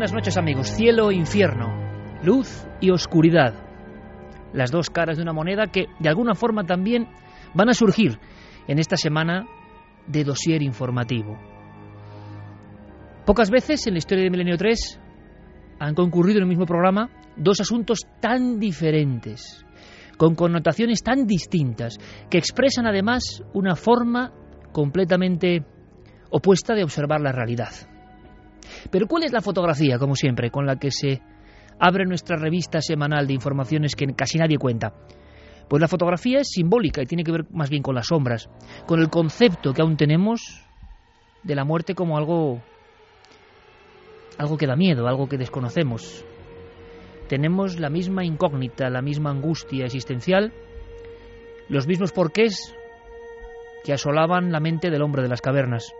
Buenas noches amigos, cielo e infierno, luz y oscuridad. Las dos caras de una moneda que de alguna forma también van a surgir en esta semana de dossier informativo. Pocas veces en la historia de Milenio 3 han concurrido en el mismo programa dos asuntos tan diferentes, con connotaciones tan distintas, que expresan además una forma completamente opuesta de observar la realidad. Pero ¿cuál es la fotografía, como siempre, con la que se abre nuestra revista semanal de informaciones que casi nadie cuenta? Pues la fotografía es simbólica y tiene que ver más bien con las sombras, con el concepto que aún tenemos de la muerte como algo algo que da miedo, algo que desconocemos. Tenemos la misma incógnita, la misma angustia existencial, los mismos porqués que asolaban la mente del hombre de las cavernas.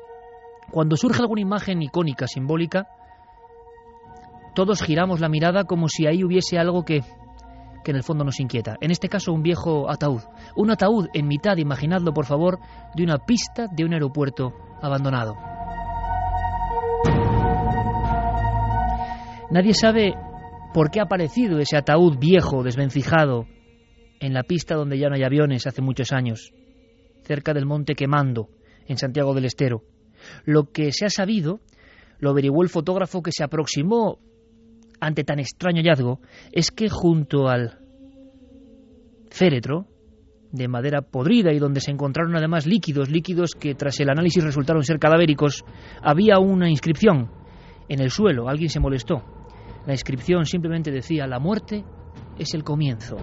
Cuando surge alguna imagen icónica, simbólica, todos giramos la mirada como si ahí hubiese algo que, que en el fondo nos inquieta. En este caso, un viejo ataúd. Un ataúd en mitad, imaginadlo por favor, de una pista de un aeropuerto abandonado. Nadie sabe por qué ha aparecido ese ataúd viejo, desvencijado, en la pista donde ya no hay aviones hace muchos años, cerca del monte Quemando, en Santiago del Estero. Lo que se ha sabido, lo averiguó el fotógrafo que se aproximó ante tan extraño hallazgo, es que junto al féretro de madera podrida y donde se encontraron además líquidos, líquidos que tras el análisis resultaron ser cadavéricos, había una inscripción en el suelo. Alguien se molestó. La inscripción simplemente decía, la muerte es el comienzo.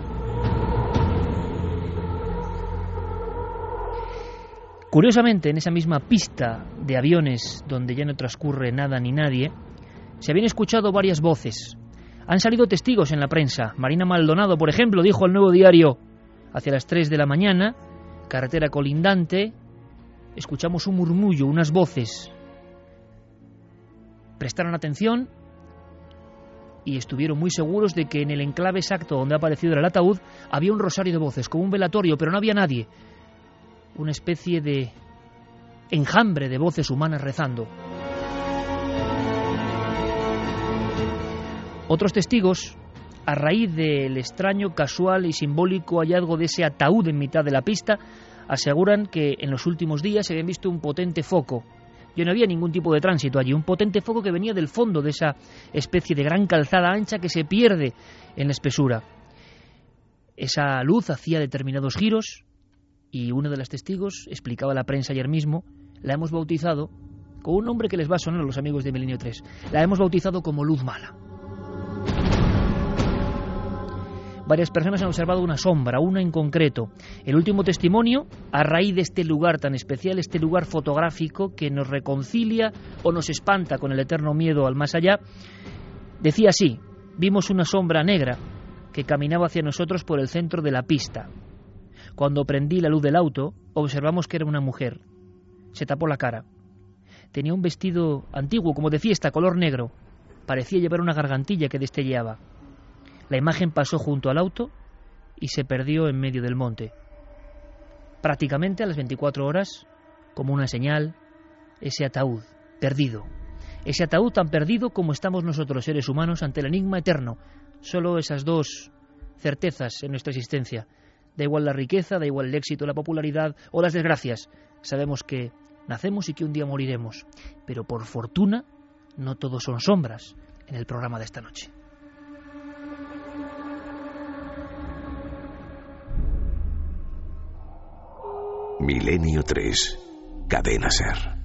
Curiosamente, en esa misma pista de aviones donde ya no transcurre nada ni nadie, se habían escuchado varias voces. Han salido testigos en la prensa. Marina Maldonado, por ejemplo, dijo al nuevo diario, hacia las 3 de la mañana, carretera colindante, escuchamos un murmullo, unas voces. Prestaron atención y estuvieron muy seguros de que en el enclave exacto donde ha aparecido el ataúd había un rosario de voces, como un velatorio, pero no había nadie una especie de enjambre de voces humanas rezando. Otros testigos, a raíz del extraño, casual y simbólico hallazgo de ese ataúd en mitad de la pista, aseguran que en los últimos días se habían visto un potente foco. Y no había ningún tipo de tránsito allí, un potente foco que venía del fondo de esa especie de gran calzada ancha que se pierde en la espesura. Esa luz hacía determinados giros, y uno de los testigos explicaba a la prensa ayer mismo, la hemos bautizado con un nombre que les va a sonar a los amigos de Milenio 3. La hemos bautizado como luz mala. Varias personas han observado una sombra, una en concreto. El último testimonio, a raíz de este lugar tan especial, este lugar fotográfico que nos reconcilia o nos espanta con el eterno miedo al más allá, decía así, vimos una sombra negra que caminaba hacia nosotros por el centro de la pista. Cuando prendí la luz del auto, observamos que era una mujer. Se tapó la cara. Tenía un vestido antiguo, como de fiesta, color negro. Parecía llevar una gargantilla que destelleaba. La imagen pasó junto al auto y se perdió en medio del monte. Prácticamente a las 24 horas, como una señal, ese ataúd, perdido. ese ataúd tan perdido como estamos nosotros, seres humanos, ante el enigma eterno. Solo esas dos certezas en nuestra existencia. Da igual la riqueza, da igual el éxito, la popularidad o las desgracias. Sabemos que nacemos y que un día moriremos. Pero por fortuna, no todos son sombras en el programa de esta noche. Milenio 3. Cadena Ser.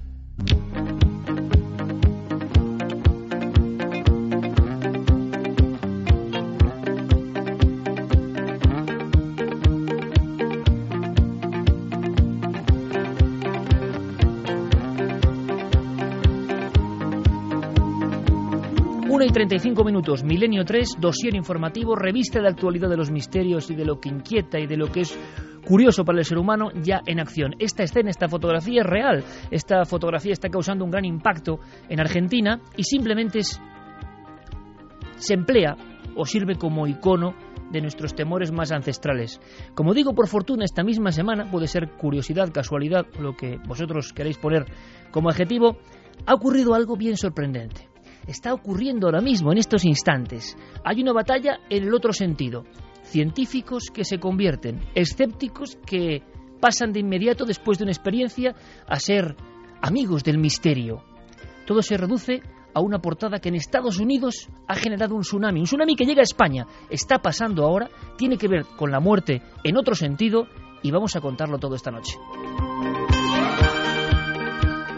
1 y 35 minutos, Milenio 3, dosier informativo, revista de actualidad de los misterios y de lo que inquieta y de lo que es curioso para el ser humano ya en acción. Esta escena, esta fotografía es real. Esta fotografía está causando un gran impacto en Argentina y simplemente se emplea o sirve como icono de nuestros temores más ancestrales. Como digo, por fortuna, esta misma semana, puede ser curiosidad, casualidad, lo que vosotros queréis poner como adjetivo, ha ocurrido algo bien sorprendente está ocurriendo ahora mismo, en estos instantes. Hay una batalla en el otro sentido. Científicos que se convierten, escépticos que pasan de inmediato después de una experiencia a ser amigos del misterio. Todo se reduce a una portada que en Estados Unidos ha generado un tsunami, un tsunami que llega a España. Está pasando ahora, tiene que ver con la muerte en otro sentido y vamos a contarlo todo esta noche.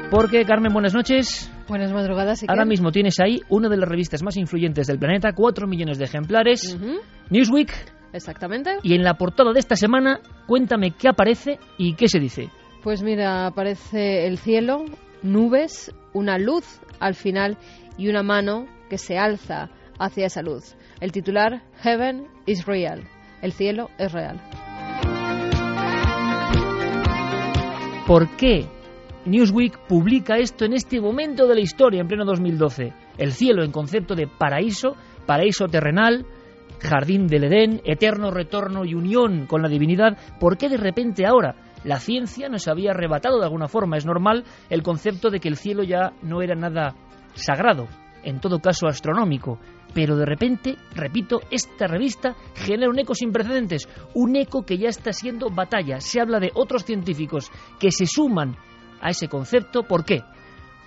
Porque, Carmen, buenas noches. Buenas madrugadas. Ahora mismo tienes ahí una de las revistas más influyentes del planeta, cuatro millones de ejemplares, Newsweek. Exactamente. Y en la portada de esta semana, cuéntame qué aparece y qué se dice. Pues mira, aparece el cielo, nubes, una luz al final y una mano que se alza hacia esa luz. El titular, Heaven is real. El cielo es real. ¿Por qué Newsweek publica esto en este momento de la historia, en pleno 2012. El cielo en concepto de paraíso, paraíso terrenal, jardín del Edén, eterno retorno y unión con la divinidad. ¿Por qué de repente ahora la ciencia nos había arrebatado de alguna forma? Es normal el concepto de que el cielo ya no era nada sagrado, en todo caso astronómico. Pero de repente, repito, esta revista genera un eco sin precedentes, un eco que ya está siendo batalla. Se habla de otros científicos que se suman a ese concepto. ¿Por qué?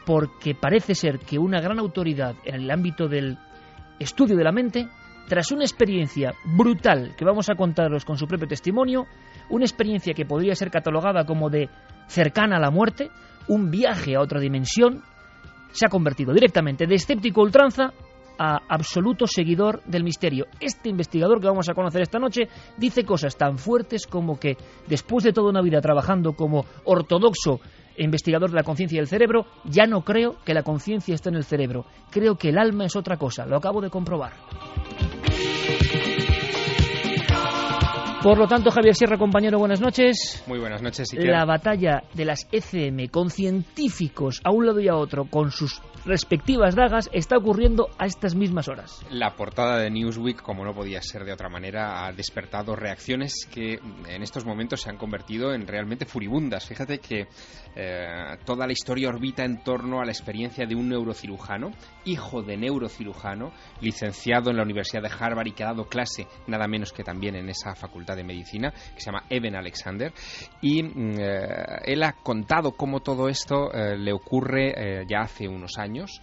Porque parece ser que una gran autoridad en el ámbito del estudio de la mente, tras una experiencia brutal que vamos a contaros con su propio testimonio, una experiencia que podría ser catalogada como de cercana a la muerte, un viaje a otra dimensión, se ha convertido directamente de escéptico ultranza a absoluto seguidor del misterio. Este investigador que vamos a conocer esta noche dice cosas tan fuertes como que después de toda una vida trabajando como ortodoxo investigador de la conciencia y el cerebro, ya no creo que la conciencia esté en el cerebro. Creo que el alma es otra cosa. Lo acabo de comprobar. Por lo tanto, Javier Sierra, compañero, buenas noches. Muy buenas noches. La batalla de las ECM con científicos a un lado y a otro, con sus respectivas dagas, está ocurriendo a estas mismas horas. La portada de Newsweek, como no podía ser de otra manera, ha despertado reacciones que en estos momentos se han convertido en realmente furibundas. Fíjate que eh, toda la historia orbita en torno a la experiencia de un neurocirujano, hijo de neurocirujano, licenciado en la Universidad de Harvard y que ha dado clase nada menos que también en esa facultad de medicina, que se llama Evan Alexander. Y mm, eh, él ha contado cómo todo esto eh, le ocurre ya hace unos años.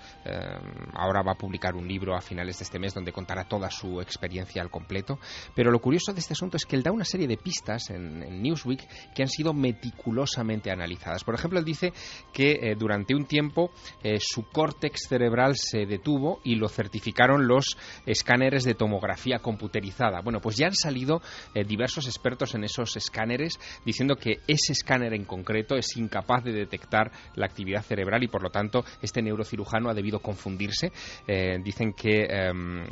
ahora va a publicar un libro a finales de este mes donde contará toda su experiencia al completo. Pero lo curioso de este asunto es que él da una serie de pistas en, en Newsweek que han sido meticulosamente analizadas. Por ejemplo, él dice que eh, durante un tiempo eh, su córtex cerebral se detuvo y lo certificaron los escáneres de tomografía computerizada. Bueno, pues ya han salido eh, diversos expertos en esos escáneres diciendo que ese escáner en concreto es incapaz de detectar la actividad cerebral y por lo tanto este neurocirujano ha debido confundirse. dicen que em,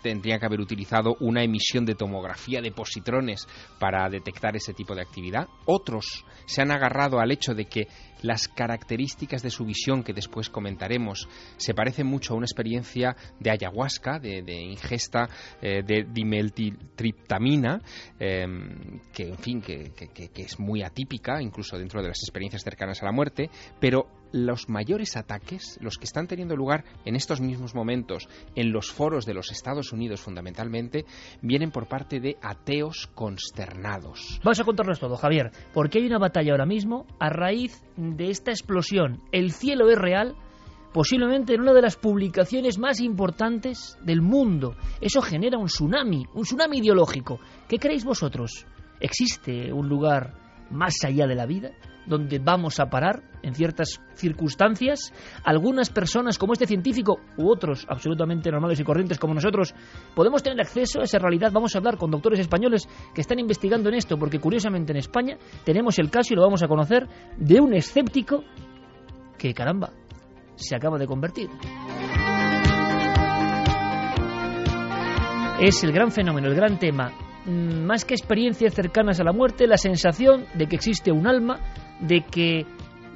tendría que haber utilizado una emisión de tomografía de positrones para detectar ese tipo de actividad. Otros se han agarrado al hecho de que las características de su visión, que después comentaremos, se parecen mucho a una experiencia de ayahuasca, de, ingesta eh, de dimeltitriptamina, em, que en fin, que, es muy atípica, incluso dentro de las experiencias cercanas a la muerte, pero los mayores ataques, los que están teniendo lugar en estos mismos momentos en los foros de los Estados Unidos fundamentalmente, vienen por parte de ateos consternados. Vamos a contarnos todo, Javier, porque hay una batalla ahora mismo a raíz de esta explosión. El cielo es real posiblemente en una de las publicaciones más importantes del mundo. Eso genera un tsunami, un tsunami ideológico. ¿Qué creéis vosotros? ¿Existe un lugar más allá de la vida? Donde vamos a parar en ciertas circunstancias. Algunas personas, como este científico, u otros absolutamente normales y corrientes como nosotros, podemos tener acceso a esa realidad. Vamos a hablar con doctores españoles que están investigando en esto, porque curiosamente en España tenemos el caso, y lo vamos a conocer, de un escéptico que, caramba, se acaba de convertir. Es el gran fenómeno, el gran tema. Mm, más que experiencias cercanas a la muerte, la sensación de que existe un alma, de que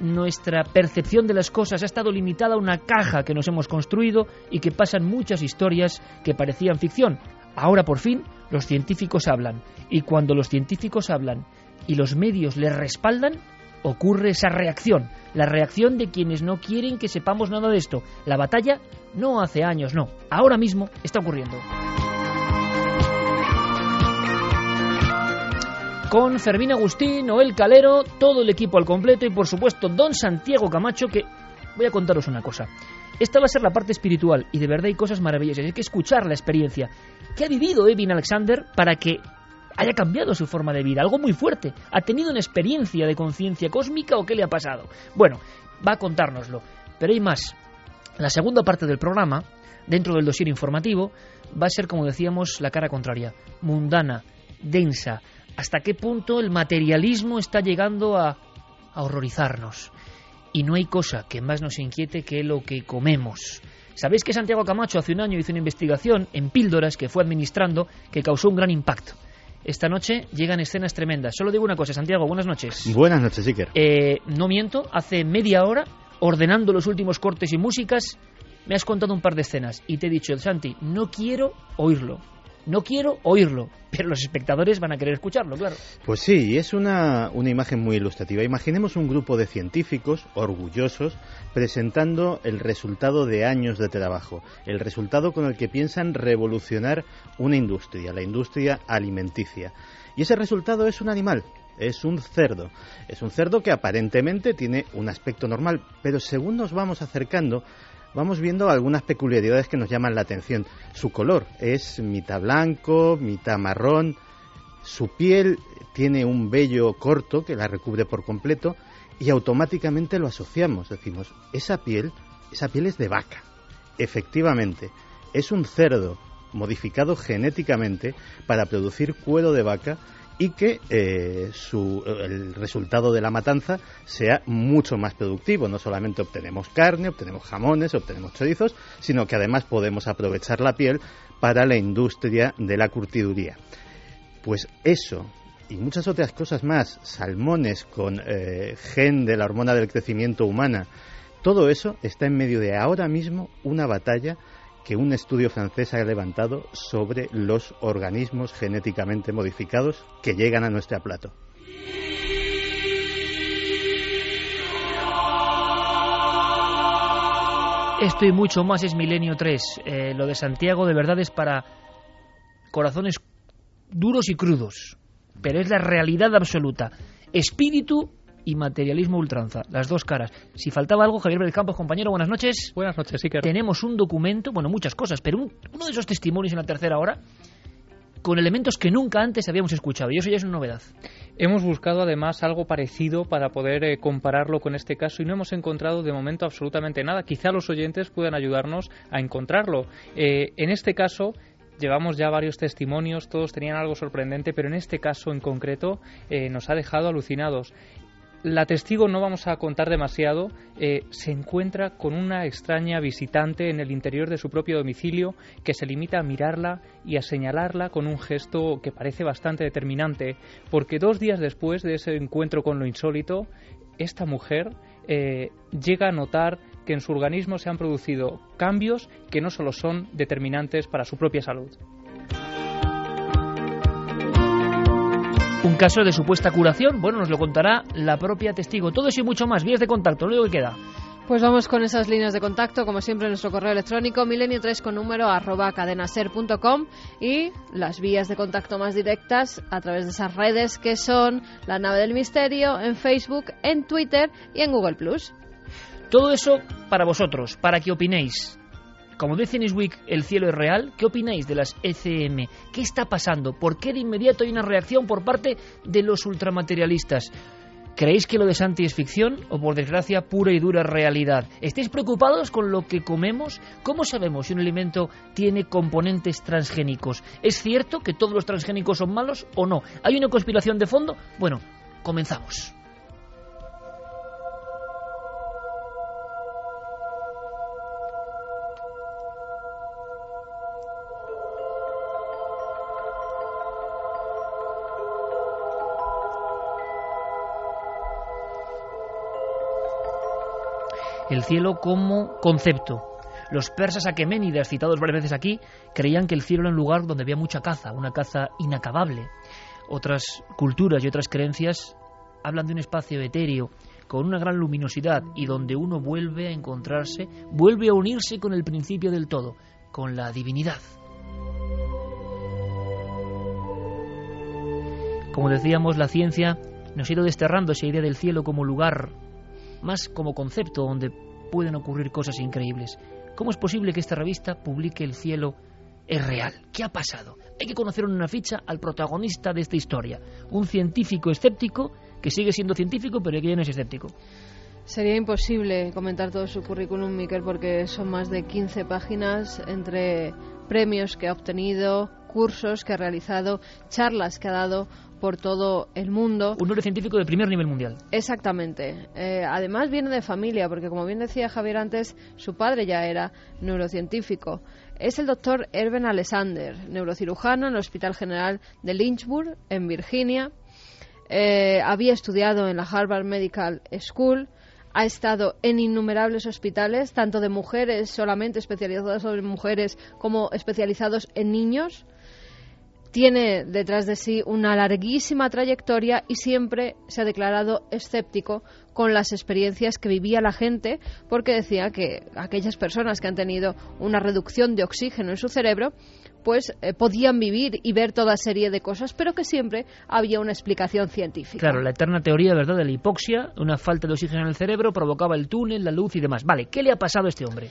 nuestra percepción de las cosas ha estado limitada a una caja que nos hemos construido y que pasan muchas historias que parecían ficción. Ahora por fin los científicos hablan y cuando los científicos hablan y los medios les respaldan, ocurre esa reacción, la reacción de quienes no quieren que sepamos nada de esto. La batalla no hace años, no, ahora mismo está ocurriendo. Con Fermín Agustín, Noel Calero, todo el equipo al completo y por supuesto Don Santiago Camacho que voy a contaros una cosa. Esta va a ser la parte espiritual y de verdad hay cosas maravillosas. Hay que escuchar la experiencia que ha vivido Evin Alexander para que haya cambiado su forma de vida, algo muy fuerte. ¿Ha tenido una experiencia de conciencia cósmica o qué le ha pasado? Bueno, va a contárnoslo. Pero hay más. La segunda parte del programa, dentro del dossier informativo, va a ser, como decíamos, la cara contraria, mundana, densa. ¿Hasta qué punto el materialismo está llegando a, a horrorizarnos? Y no hay cosa que más nos inquiete que lo que comemos. Sabéis que Santiago Camacho hace un año hizo una investigación en píldoras que fue administrando que causó un gran impacto. Esta noche llegan escenas tremendas. Solo digo una cosa, Santiago, buenas noches. Buenas noches, Iker. Eh, no miento, hace media hora, ordenando los últimos cortes y músicas, me has contado un par de escenas y te he dicho, Santi, no quiero oírlo. No quiero oírlo, pero los espectadores van a querer escucharlo, claro. Pues sí, es una, una imagen muy ilustrativa. Imaginemos un grupo de científicos orgullosos presentando el resultado de años de trabajo, el resultado con el que piensan revolucionar una industria, la industria alimenticia. Y ese resultado es un animal, es un cerdo. Es un cerdo que aparentemente tiene un aspecto normal, pero según nos vamos acercando, vamos viendo algunas peculiaridades que nos llaman la atención. Su color es mitad blanco, mitad marrón, su piel tiene un vello corto que la recubre por completo y automáticamente lo asociamos, decimos, esa piel, esa piel es de vaca. Efectivamente, es un cerdo modificado genéticamente para producir cuero de vaca y que eh, el resultado de la matanza sea mucho más productivo. No solamente obtenemos carne, obtenemos jamones, obtenemos chorizos, sino que además podemos aprovechar la piel para la industria de la curtiduría. Pues eso y muchas otras cosas más, salmones con eh, gen de la hormona del crecimiento humana, todo eso está en medio de ahora mismo una batalla que un estudio francés ha levantado sobre los organismos genéticamente modificados que llegan a nuestro plato. Esto y mucho más es Milenio 3. Eh, lo de Santiago de verdad es para corazones duros y crudos, pero es la realidad absoluta. Espíritu y materialismo ultranza, las dos caras. Si faltaba algo, Javier Pérez Campos, compañero, buenas noches. Buenas noches, Iker. Tenemos un documento, bueno, muchas cosas, pero uno de esos testimonios en la tercera hora con elementos que nunca antes habíamos escuchado, y eso ya es una novedad. Hemos buscado además algo parecido para poder eh, compararlo con este caso y no hemos encontrado de momento absolutamente nada. Quizá los oyentes puedan ayudarnos a encontrarlo. Eh, en este caso, llevamos ya varios testimonios, todos tenían algo sorprendente, pero en este caso en concreto eh, nos ha dejado alucinados la testigo, no vamos a contar demasiado, eh, se encuentra con una extraña visitante en el interior de su propio domicilio que se limita a mirarla y a señalarla con un gesto que parece bastante determinante, porque dos días después de ese encuentro con lo insólito, esta mujer eh, llega a notar que en su organismo se han producido cambios que no solo son determinantes para su propia salud. Un caso de supuesta curación, bueno, nos lo contará la propia testigo. Todo eso y mucho más, vías de contacto, lo único que queda. Pues vamos con esas líneas de contacto, como siempre, en nuestro correo electrónico milenio3 con número arroba cadenaser.com y las vías de contacto más directas a través de esas redes que son La Nave del Misterio en Facebook, en Twitter y en Google Plus. Todo eso para vosotros, para que opinéis. Como dice Newsweek, el cielo es real. ¿Qué opináis de las ECM? ¿Qué está pasando? ¿Por qué de inmediato hay una reacción por parte de los ultramaterialistas? ¿Creéis que lo de Santi es ficción o por desgracia pura y dura realidad? ¿Estáis preocupados con lo que comemos? ¿Cómo sabemos si un alimento tiene componentes transgénicos? ¿Es cierto que todos los transgénicos son malos o no? ¿Hay una conspiración de fondo? Bueno, comenzamos. El cielo como concepto. Los persas aqueménidas, citados varias veces aquí, creían que el cielo era un lugar donde había mucha caza, una caza inacabable. Otras culturas y otras creencias hablan de un espacio etéreo con una gran luminosidad y donde uno vuelve a encontrarse, vuelve a unirse con el principio del todo, con la divinidad. Como decíamos, la ciencia nos ha ido desterrando esa idea del cielo como lugar más como concepto donde pueden ocurrir cosas increíbles. ¿Cómo es posible que esta revista publique El cielo es real? ¿Qué ha pasado? Hay que conocer en una ficha al protagonista de esta historia, un científico escéptico que sigue siendo científico pero que ya no es escéptico. Sería imposible comentar todo su currículum, Miquel, porque son más de 15 páginas entre premios que ha obtenido, cursos que ha realizado, charlas que ha dado por todo el mundo. Un neurocientífico de primer nivel mundial. Exactamente. Eh, además viene de familia, porque como bien decía Javier antes, su padre ya era neurocientífico. Es el doctor Erben Alexander, neurocirujano en el Hospital General de Lynchburg, en Virginia. Eh, había estudiado en la Harvard Medical School, ha estado en innumerables hospitales, tanto de mujeres solamente especializados en mujeres como especializados en niños tiene detrás de sí una larguísima trayectoria y siempre se ha declarado escéptico con las experiencias que vivía la gente porque decía que aquellas personas que han tenido una reducción de oxígeno en su cerebro pues eh, podían vivir y ver toda serie de cosas, pero que siempre había una explicación científica. Claro, la eterna teoría, ¿verdad?, de la hipoxia, una falta de oxígeno en el cerebro provocaba el túnel, la luz y demás. Vale, ¿qué le ha pasado a este hombre?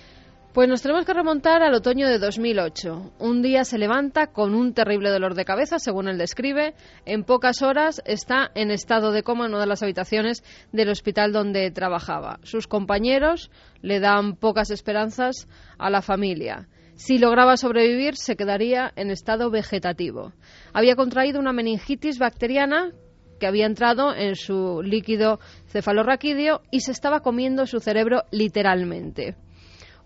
Pues nos tenemos que remontar al otoño de 2008. Un día se levanta con un terrible dolor de cabeza, según él describe. En pocas horas está en estado de coma en una de las habitaciones del hospital donde trabajaba. Sus compañeros le dan pocas esperanzas a la familia. Si lograba sobrevivir, se quedaría en estado vegetativo. Había contraído una meningitis bacteriana que había entrado en su líquido cefalorraquídeo y se estaba comiendo su cerebro literalmente.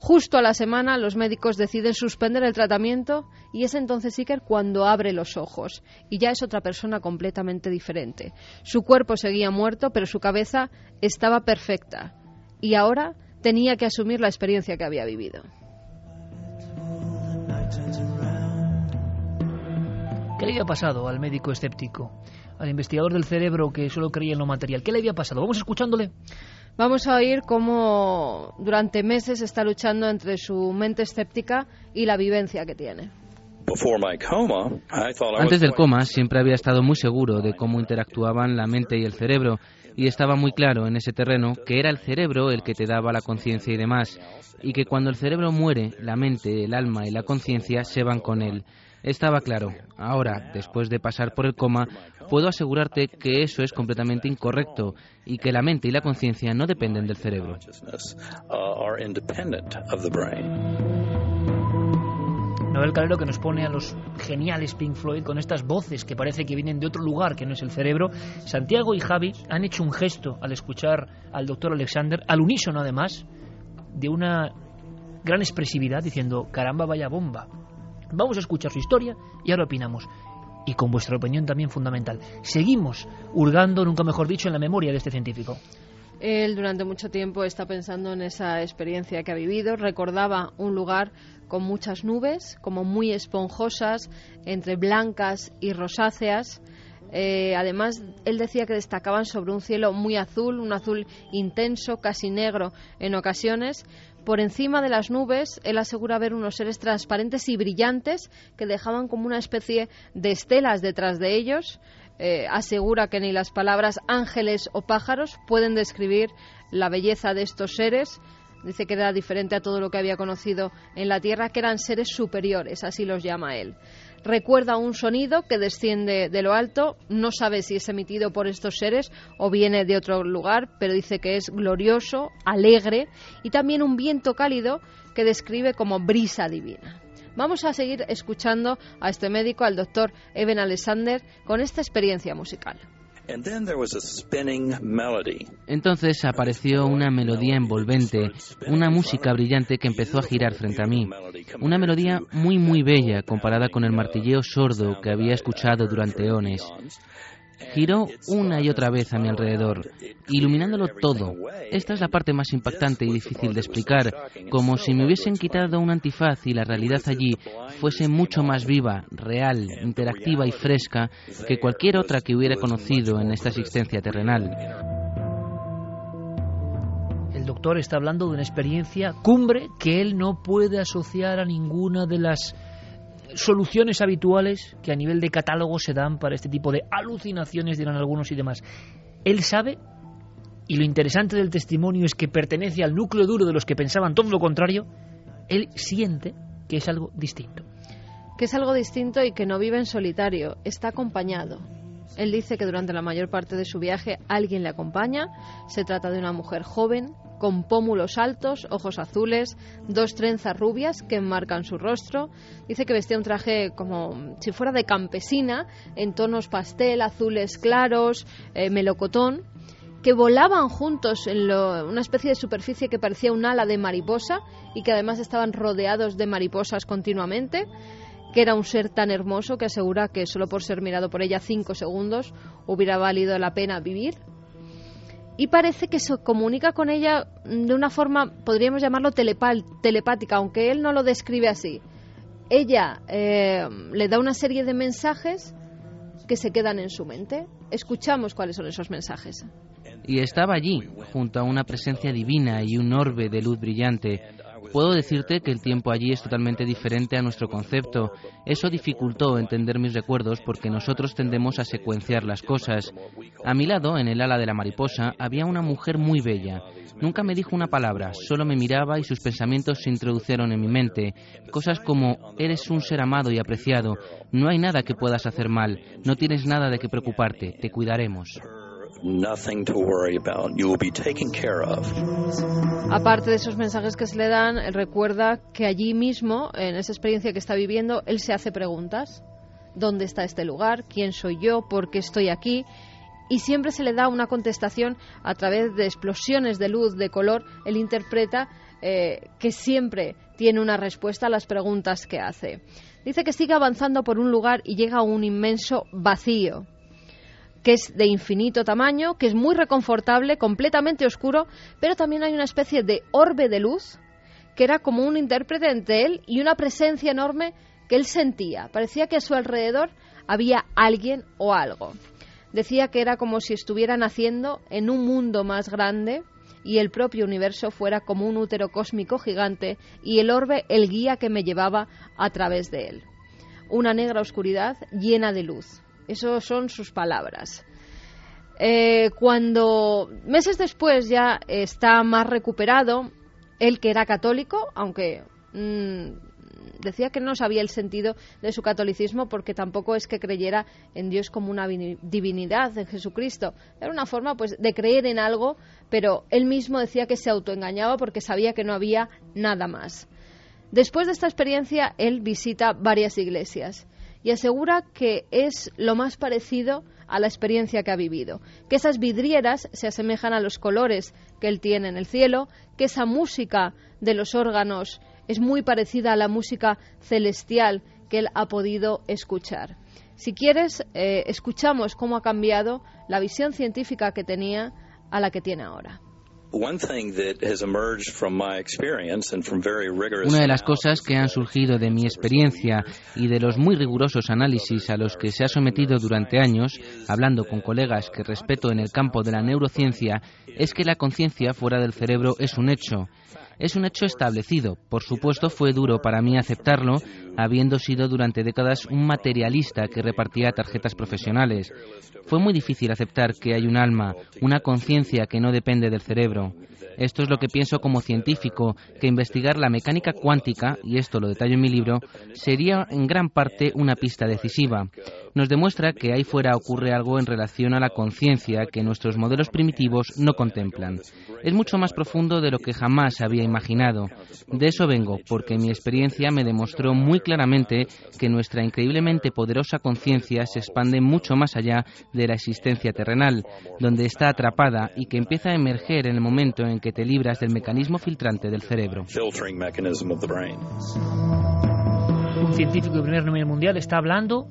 Justo a la semana los médicos deciden suspender el tratamiento y es entonces Iker cuando abre los ojos y ya es otra persona completamente diferente. Su cuerpo seguía muerto, pero su cabeza estaba perfecta y ahora tenía que asumir la experiencia que había vivido. ¿Qué le había pasado al médico escéptico? Al investigador del cerebro que solo creía en lo material. ¿Qué le había pasado? Vamos escuchándole. Vamos a oír cómo durante meses está luchando entre su mente escéptica y la vivencia que tiene. Antes del coma siempre había estado muy seguro de cómo interactuaban la mente y el cerebro y estaba muy claro en ese terreno que era el cerebro el que te daba la conciencia y demás y que cuando el cerebro muere, la mente, el alma y la conciencia se van con él. Estaba claro. Ahora, después de pasar por el coma, puedo asegurarte que eso es completamente incorrecto y que la mente y la conciencia no dependen del cerebro. Noel Calero que nos pone a los geniales Pink Floyd con estas voces que parece que vienen de otro lugar que no es el cerebro. Santiago y Javi han hecho un gesto al escuchar al doctor Alexander, al unísono además, de una gran expresividad, diciendo, caramba, vaya bomba. Vamos a escuchar su historia y ahora opinamos. Y con vuestra opinión también fundamental. Seguimos hurgando, nunca mejor dicho, en la memoria de este científico. Él durante mucho tiempo está pensando en esa experiencia que ha vivido. Recordaba un lugar con muchas nubes, como muy esponjosas, entre blancas y rosáceas. Eh, además, él decía que destacaban sobre un cielo muy azul, un azul intenso, casi negro en ocasiones. Por encima de las nubes, él asegura ver unos seres transparentes y brillantes que dejaban como una especie de estelas detrás de ellos. Eh, asegura que ni las palabras ángeles o pájaros pueden describir la belleza de estos seres. Dice que era diferente a todo lo que había conocido en la Tierra, que eran seres superiores, así los llama él recuerda un sonido que desciende de lo alto, no sabe si es emitido por estos seres o viene de otro lugar, pero dice que es glorioso, alegre y también un viento cálido que describe como brisa divina. Vamos a seguir escuchando a este médico, al doctor Evan Alexander, con esta experiencia musical. Entonces apareció una melodía envolvente, una música brillante que empezó a girar frente a mí. Una melodía muy muy bella comparada con el martilleo sordo que había escuchado durante eones. Giró una y otra vez a mi alrededor, iluminándolo todo. Esta es la parte más impactante y difícil de explicar, como si me hubiesen quitado un antifaz y la realidad allí fuese mucho más viva, real, interactiva y fresca que cualquier otra que hubiera conocido en esta existencia terrenal. El doctor está hablando de una experiencia cumbre que él no puede asociar a ninguna de las soluciones habituales que a nivel de catálogo se dan para este tipo de alucinaciones, dirán algunos y demás. Él sabe, y lo interesante del testimonio es que pertenece al núcleo duro de los que pensaban todo lo contrario, él siente que es algo distinto. Que es algo distinto y que no vive en solitario, está acompañado. Él dice que durante la mayor parte de su viaje alguien le acompaña. Se trata de una mujer joven, con pómulos altos, ojos azules, dos trenzas rubias que enmarcan su rostro. Dice que vestía un traje como si fuera de campesina, en tonos pastel, azules claros, eh, melocotón que volaban juntos en una especie de superficie que parecía un ala de mariposa y que además estaban rodeados de mariposas continuamente, que era un ser tan hermoso que asegura que solo por ser mirado por ella cinco segundos hubiera valido la pena vivir y parece que se comunica con ella de una forma, podríamos llamarlo telepática, aunque él no lo describe así. Ella eh, le da una serie de mensajes que se quedan en su mente. Escuchamos cuáles son esos mensajes. Y estaba allí, junto a una presencia divina y un orbe de luz brillante, Puedo decirte que el tiempo allí es totalmente diferente a nuestro concepto. Eso dificultó entender mis recuerdos porque nosotros tendemos a secuenciar las cosas. A mi lado, en el ala de la mariposa, había una mujer muy bella. Nunca me dijo una palabra, solo me miraba y sus pensamientos se introdujeron en mi mente. Cosas como, eres un ser amado y apreciado, no hay nada que puedas hacer mal, no tienes nada de qué preocuparte, te cuidaremos nothing to worry about. You will be taken care of. Aparte de esos mensajes que se le dan, recuerda que allí mismo, en esa experiencia que está viviendo, él se hace preguntas. ¿Dónde está este lugar? ¿Quién soy yo? ¿Por qué estoy aquí? Y siempre se le da una contestación a través de explosiones de luz, de color. Él interpreta eh, que siempre tiene una respuesta a las preguntas que hace. Dice que sigue avanzando por un lugar y llega a un inmenso vacío que es de infinito tamaño, que es muy reconfortable, completamente oscuro, pero también hay una especie de orbe de luz que era como un intérprete entre él y una presencia enorme que él sentía. Parecía que a su alrededor había alguien o algo. Decía que era como si estuviera naciendo en un mundo más grande y el propio universo fuera como un útero cósmico gigante y el orbe el guía que me llevaba a través de él. Una negra oscuridad llena de luz. Esas son sus palabras. Eh, cuando meses después ya está más recuperado, él que era católico, aunque mm, decía que no sabía el sentido de su catolicismo porque tampoco es que creyera en Dios como una divinidad, en Jesucristo. Era una forma pues de creer en algo, pero él mismo decía que se autoengañaba porque sabía que no había nada más. Después de esta experiencia, él visita varias iglesias y asegura que es lo más parecido a la experiencia que ha vivido, que esas vidrieras se asemejan a los colores que él tiene en el cielo, que esa música de los órganos es muy parecida a la música celestial que él ha podido escuchar. Si quieres, eh, escuchamos cómo ha cambiado la visión científica que tenía a la que tiene ahora. Una de las cosas que han surgido de mi experiencia y de los muy rigurosos análisis a los que se ha sometido durante años, hablando con colegas que respeto en el campo de la neurociencia, es que la conciencia fuera del cerebro es un hecho. Es un hecho establecido. Por supuesto, fue duro para mí aceptarlo, habiendo sido durante décadas un materialista que repartía tarjetas profesionales. Fue muy difícil aceptar que hay un alma, una conciencia que no depende del cerebro. Esto es lo que pienso como científico, que investigar la mecánica cuántica, y esto lo detallo en mi libro, sería en gran parte una pista decisiva. Nos demuestra que ahí fuera ocurre algo en relación a la conciencia que nuestros modelos primitivos no contemplan. Es mucho más profundo de lo que jamás había imaginado. De eso vengo, porque mi experiencia me demostró muy claramente que nuestra increíblemente poderosa conciencia se expande mucho más allá de la existencia terrenal, donde está atrapada y que empieza a emerger en el momento en que te libras del mecanismo filtrante del cerebro. Un científico de primer nivel mundial está hablando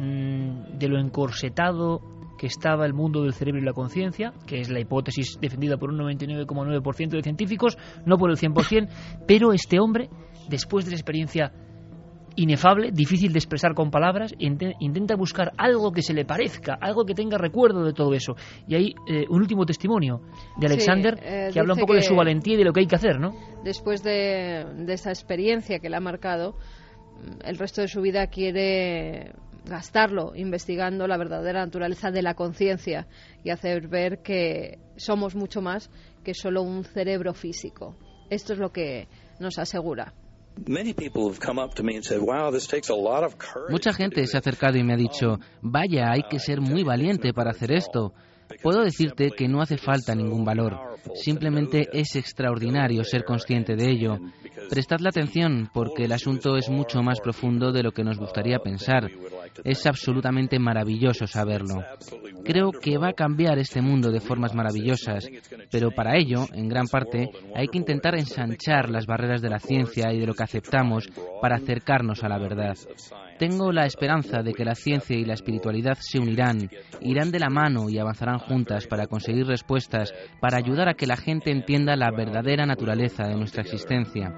mm, de lo encorsetado que estaba el mundo del cerebro y la conciencia, que es la hipótesis defendida por un 99,9% de científicos, no por el 100%, pero este hombre, después de la experiencia inefable, difícil de expresar con palabras, intenta buscar algo que se le parezca, algo que tenga recuerdo de todo eso. Y hay eh, un último testimonio de Alexander eh, que habla un poco de su valentía y de lo que hay que hacer, ¿no? Después de, de esa experiencia que le ha marcado, el resto de su vida quiere gastarlo investigando la verdadera naturaleza de la conciencia y hacer ver que somos mucho más que solo un cerebro físico. Esto es lo que nos asegura. Mucha gente se ha acercado y me ha dicho, vaya, hay que ser muy valiente para hacer esto. Puedo decirte que no hace falta ningún valor, simplemente es extraordinario ser consciente de ello. Prestadle atención porque el asunto es mucho más profundo de lo que nos gustaría pensar. Es absolutamente maravilloso saberlo. Creo que va a cambiar este mundo de formas maravillosas, pero para ello, en gran parte, hay que intentar ensanchar las barreras de la ciencia y de lo que aceptamos para acercarnos a la verdad. Tengo la esperanza de que la ciencia y la espiritualidad se unirán, irán de la mano y avanzarán juntas para conseguir respuestas, para ayudar a que la gente entienda la verdadera naturaleza de nuestra existencia.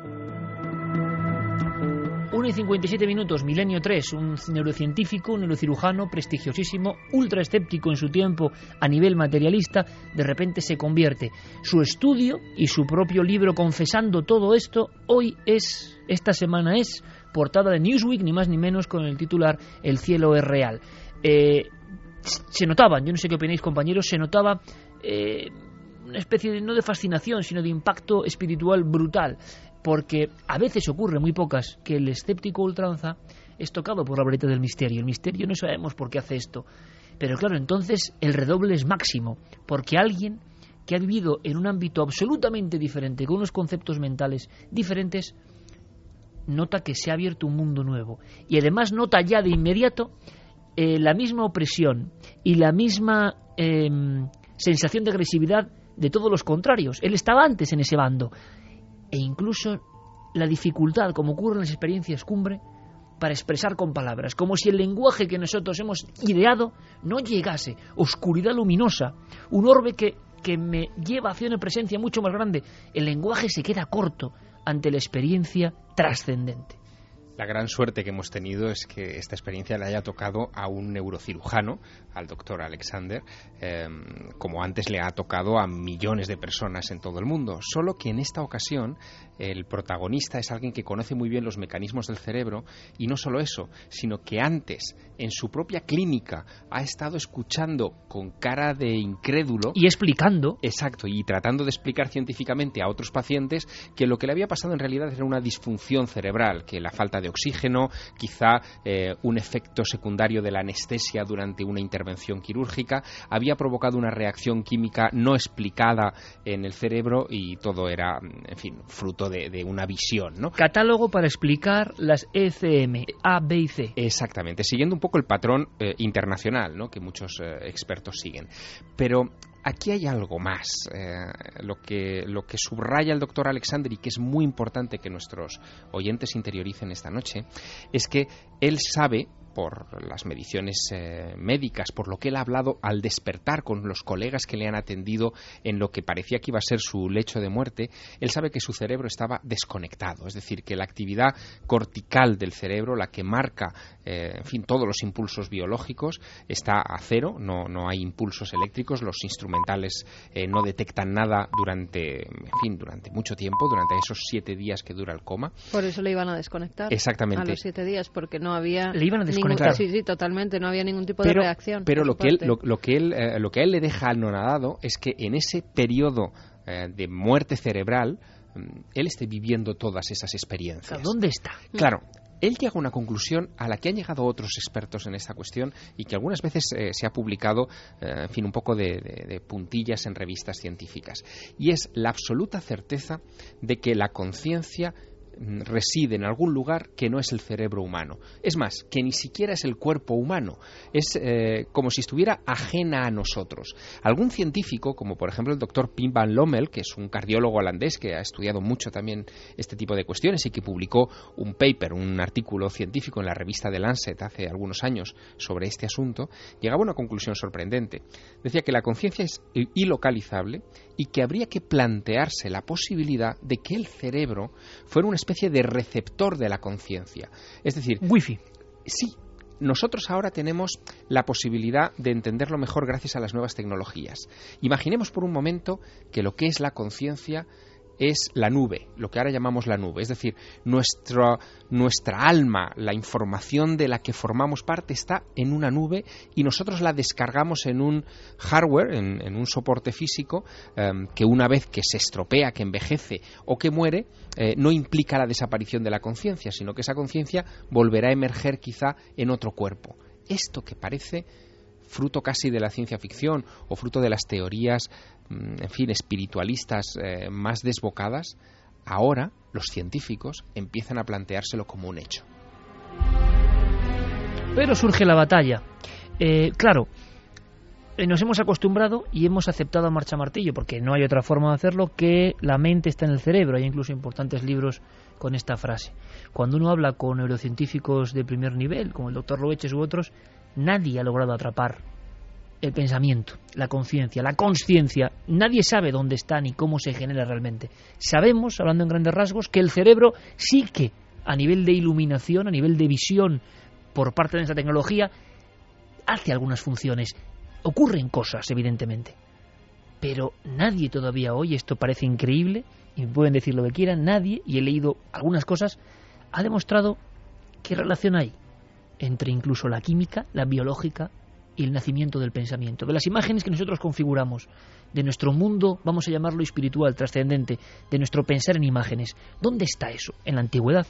1 y 57 minutos, Milenio 3, un neurocientífico, un neurocirujano prestigiosísimo, ultra escéptico en su tiempo a nivel materialista, de repente se convierte. Su estudio y su propio libro confesando todo esto, hoy es, esta semana es, portada de Newsweek, ni más ni menos, con el titular El cielo es real. Eh, se notaba, yo no sé qué opináis compañeros, se notaba eh, una especie de, no de fascinación, sino de impacto espiritual brutal porque a veces ocurre, muy pocas, que el escéptico ultranza es tocado por la varita del misterio. El misterio no sabemos por qué hace esto. Pero claro, entonces el redoble es máximo, porque alguien que ha vivido en un ámbito absolutamente diferente, con unos conceptos mentales diferentes, nota que se ha abierto un mundo nuevo. Y además nota ya de inmediato eh, la misma opresión y la misma em, sensación de agresividad de todos los contrarios. Él estaba antes en ese bando e incluso la dificultad, como ocurre en las experiencias cumbre, para expresar con palabras, como si el lenguaje que nosotros hemos ideado no llegase, oscuridad luminosa, un orbe que, que me lleva hacia una presencia mucho más grande. El lenguaje se queda corto ante la experiencia trascendente. La gran suerte que hemos tenido es que esta experiencia le haya tocado a un neurocirujano, al doctor Alexander, em, como antes le ha tocado a millones de personas en todo el mundo. Solo que en esta ocasión el protagonista es alguien que conoce muy bien los mecanismos del cerebro y no solo eso, sino que antes en su propia clínica ha estado escuchando con cara de incrédulo y explicando. Exacto, y tratando de explicar científicamente a otros pacientes que lo que le había pasado en realidad era una disfunción cerebral, que la falta de oxígeno, quizá eh, un efecto secundario de la anestesia durante una intervención quirúrgica, había provocado una reacción química no explicada en el cerebro y todo era, en fin, fruto de, una visión. ¿no? Catálogo para explicar las ECM, A, B y C. Exactamente, siguiendo un poco el patrón eh, internacional ¿no? que muchos eh, expertos siguen. Pero aquí hay algo más. Eh, lo, que, lo que subraya el doctor Alexander y que es muy importante que nuestros oyentes interioricen esta noche es que él sabe por las mediciones eh, médicas, por lo que él ha hablado al despertar con los colegas que le han atendido en lo que parecía que iba a ser su lecho de muerte, él sabe que su cerebro estaba desconectado, es decir, que la actividad cortical del cerebro, la que marca, eh, en fin, todos los impulsos biológicos, está a cero, no, no hay impulsos eléctricos, los instrumentales eh, no detectan nada durante, en fin, durante mucho tiempo, durante esos siete días que dura el coma. Por eso le iban a desconectar. Exactamente. A los siete días, porque no había. Le iban a ningún- desconectar. sí, sí, totalmente. No había ningún tipo de pero, reacción. pero lo que él lo, lo que él eh, lo que a él le deja al nonadado es que en ese periodo eh, de muerte cerebral mm, él esté viviendo todas esas experiencias. ¿Dónde está? Claro, él llega a una conclusión a la que han llegado otros expertos en esta cuestión y que algunas veces eh, se ha publicado, eh, en fin, un poco de, puntillas en revistas científicas. Y es la absoluta certeza de que la conciencia reside en algún lugar que no es el cerebro humano. Es más, que ni siquiera es el cuerpo humano. Es eh, como si estuviera ajena a nosotros. Algún científico, como por ejemplo el doctor Pim van Lommel, que es un cardiólogo holandés que ha estudiado mucho también este tipo de cuestiones y que publicó un paper, un artículo científico en la revista The Lancet hace algunos años sobre este asunto, llegaba a una conclusión sorprendente. Decía que la conciencia es ilocalizable y que habría que plantearse la posibilidad de que el cerebro fuera una especie de receptor de la conciencia. Es decir, Wifi. sí, nosotros ahora tenemos la posibilidad de entenderlo mejor gracias a las nuevas tecnologías. Imaginemos por un momento que lo que es la conciencia es la nube, lo que ahora llamamos la nube, es decir, nuestra, nuestra alma, la información de la que formamos parte está en una nube y nosotros la descargamos en un hardware, en, un soporte físico, em, que una vez que se estropea, que envejece o que muere, eh, no implica la desaparición de la conciencia, sino que esa conciencia volverá a emerger quizá en otro cuerpo. Esto que parece fruto casi de la ciencia ficción o fruto de las teorías, en fin, espiritualistas eh, más desbocadas, ahora los científicos empiezan a planteárselo como un hecho. Pero surge la batalla. Eh, claro, eh, nos hemos acostumbrado y hemos aceptado a marcha martillo, porque no hay otra forma de hacerlo, que la mente está en el cerebro. Hay incluso importantes libros con esta frase. Cuando uno habla con neurocientíficos de primer nivel, como el doctor Loeches u otros, nadie ha logrado atrapar el pensamiento, la conciencia, la consciencia. Nadie sabe dónde está ni cómo se genera realmente. Sabemos, hablando en grandes rasgos, que el cerebro sí que, a nivel de iluminación, a nivel de visión por parte de esta tecnología, hace algunas funciones. Ocurren cosas, evidentemente. Pero nadie todavía hoy, esto parece increíble, y pueden decir lo que quieran, nadie, y he leído algunas cosas, ha demostrado qué relación hay entre incluso la química, la biológica y el nacimiento del pensamiento, de las imágenes que nosotros configuramos, de nuestro mundo, vamos a llamarlo espiritual, trascendente, de nuestro pensar en imágenes. ¿Dónde está eso? En la antigüedad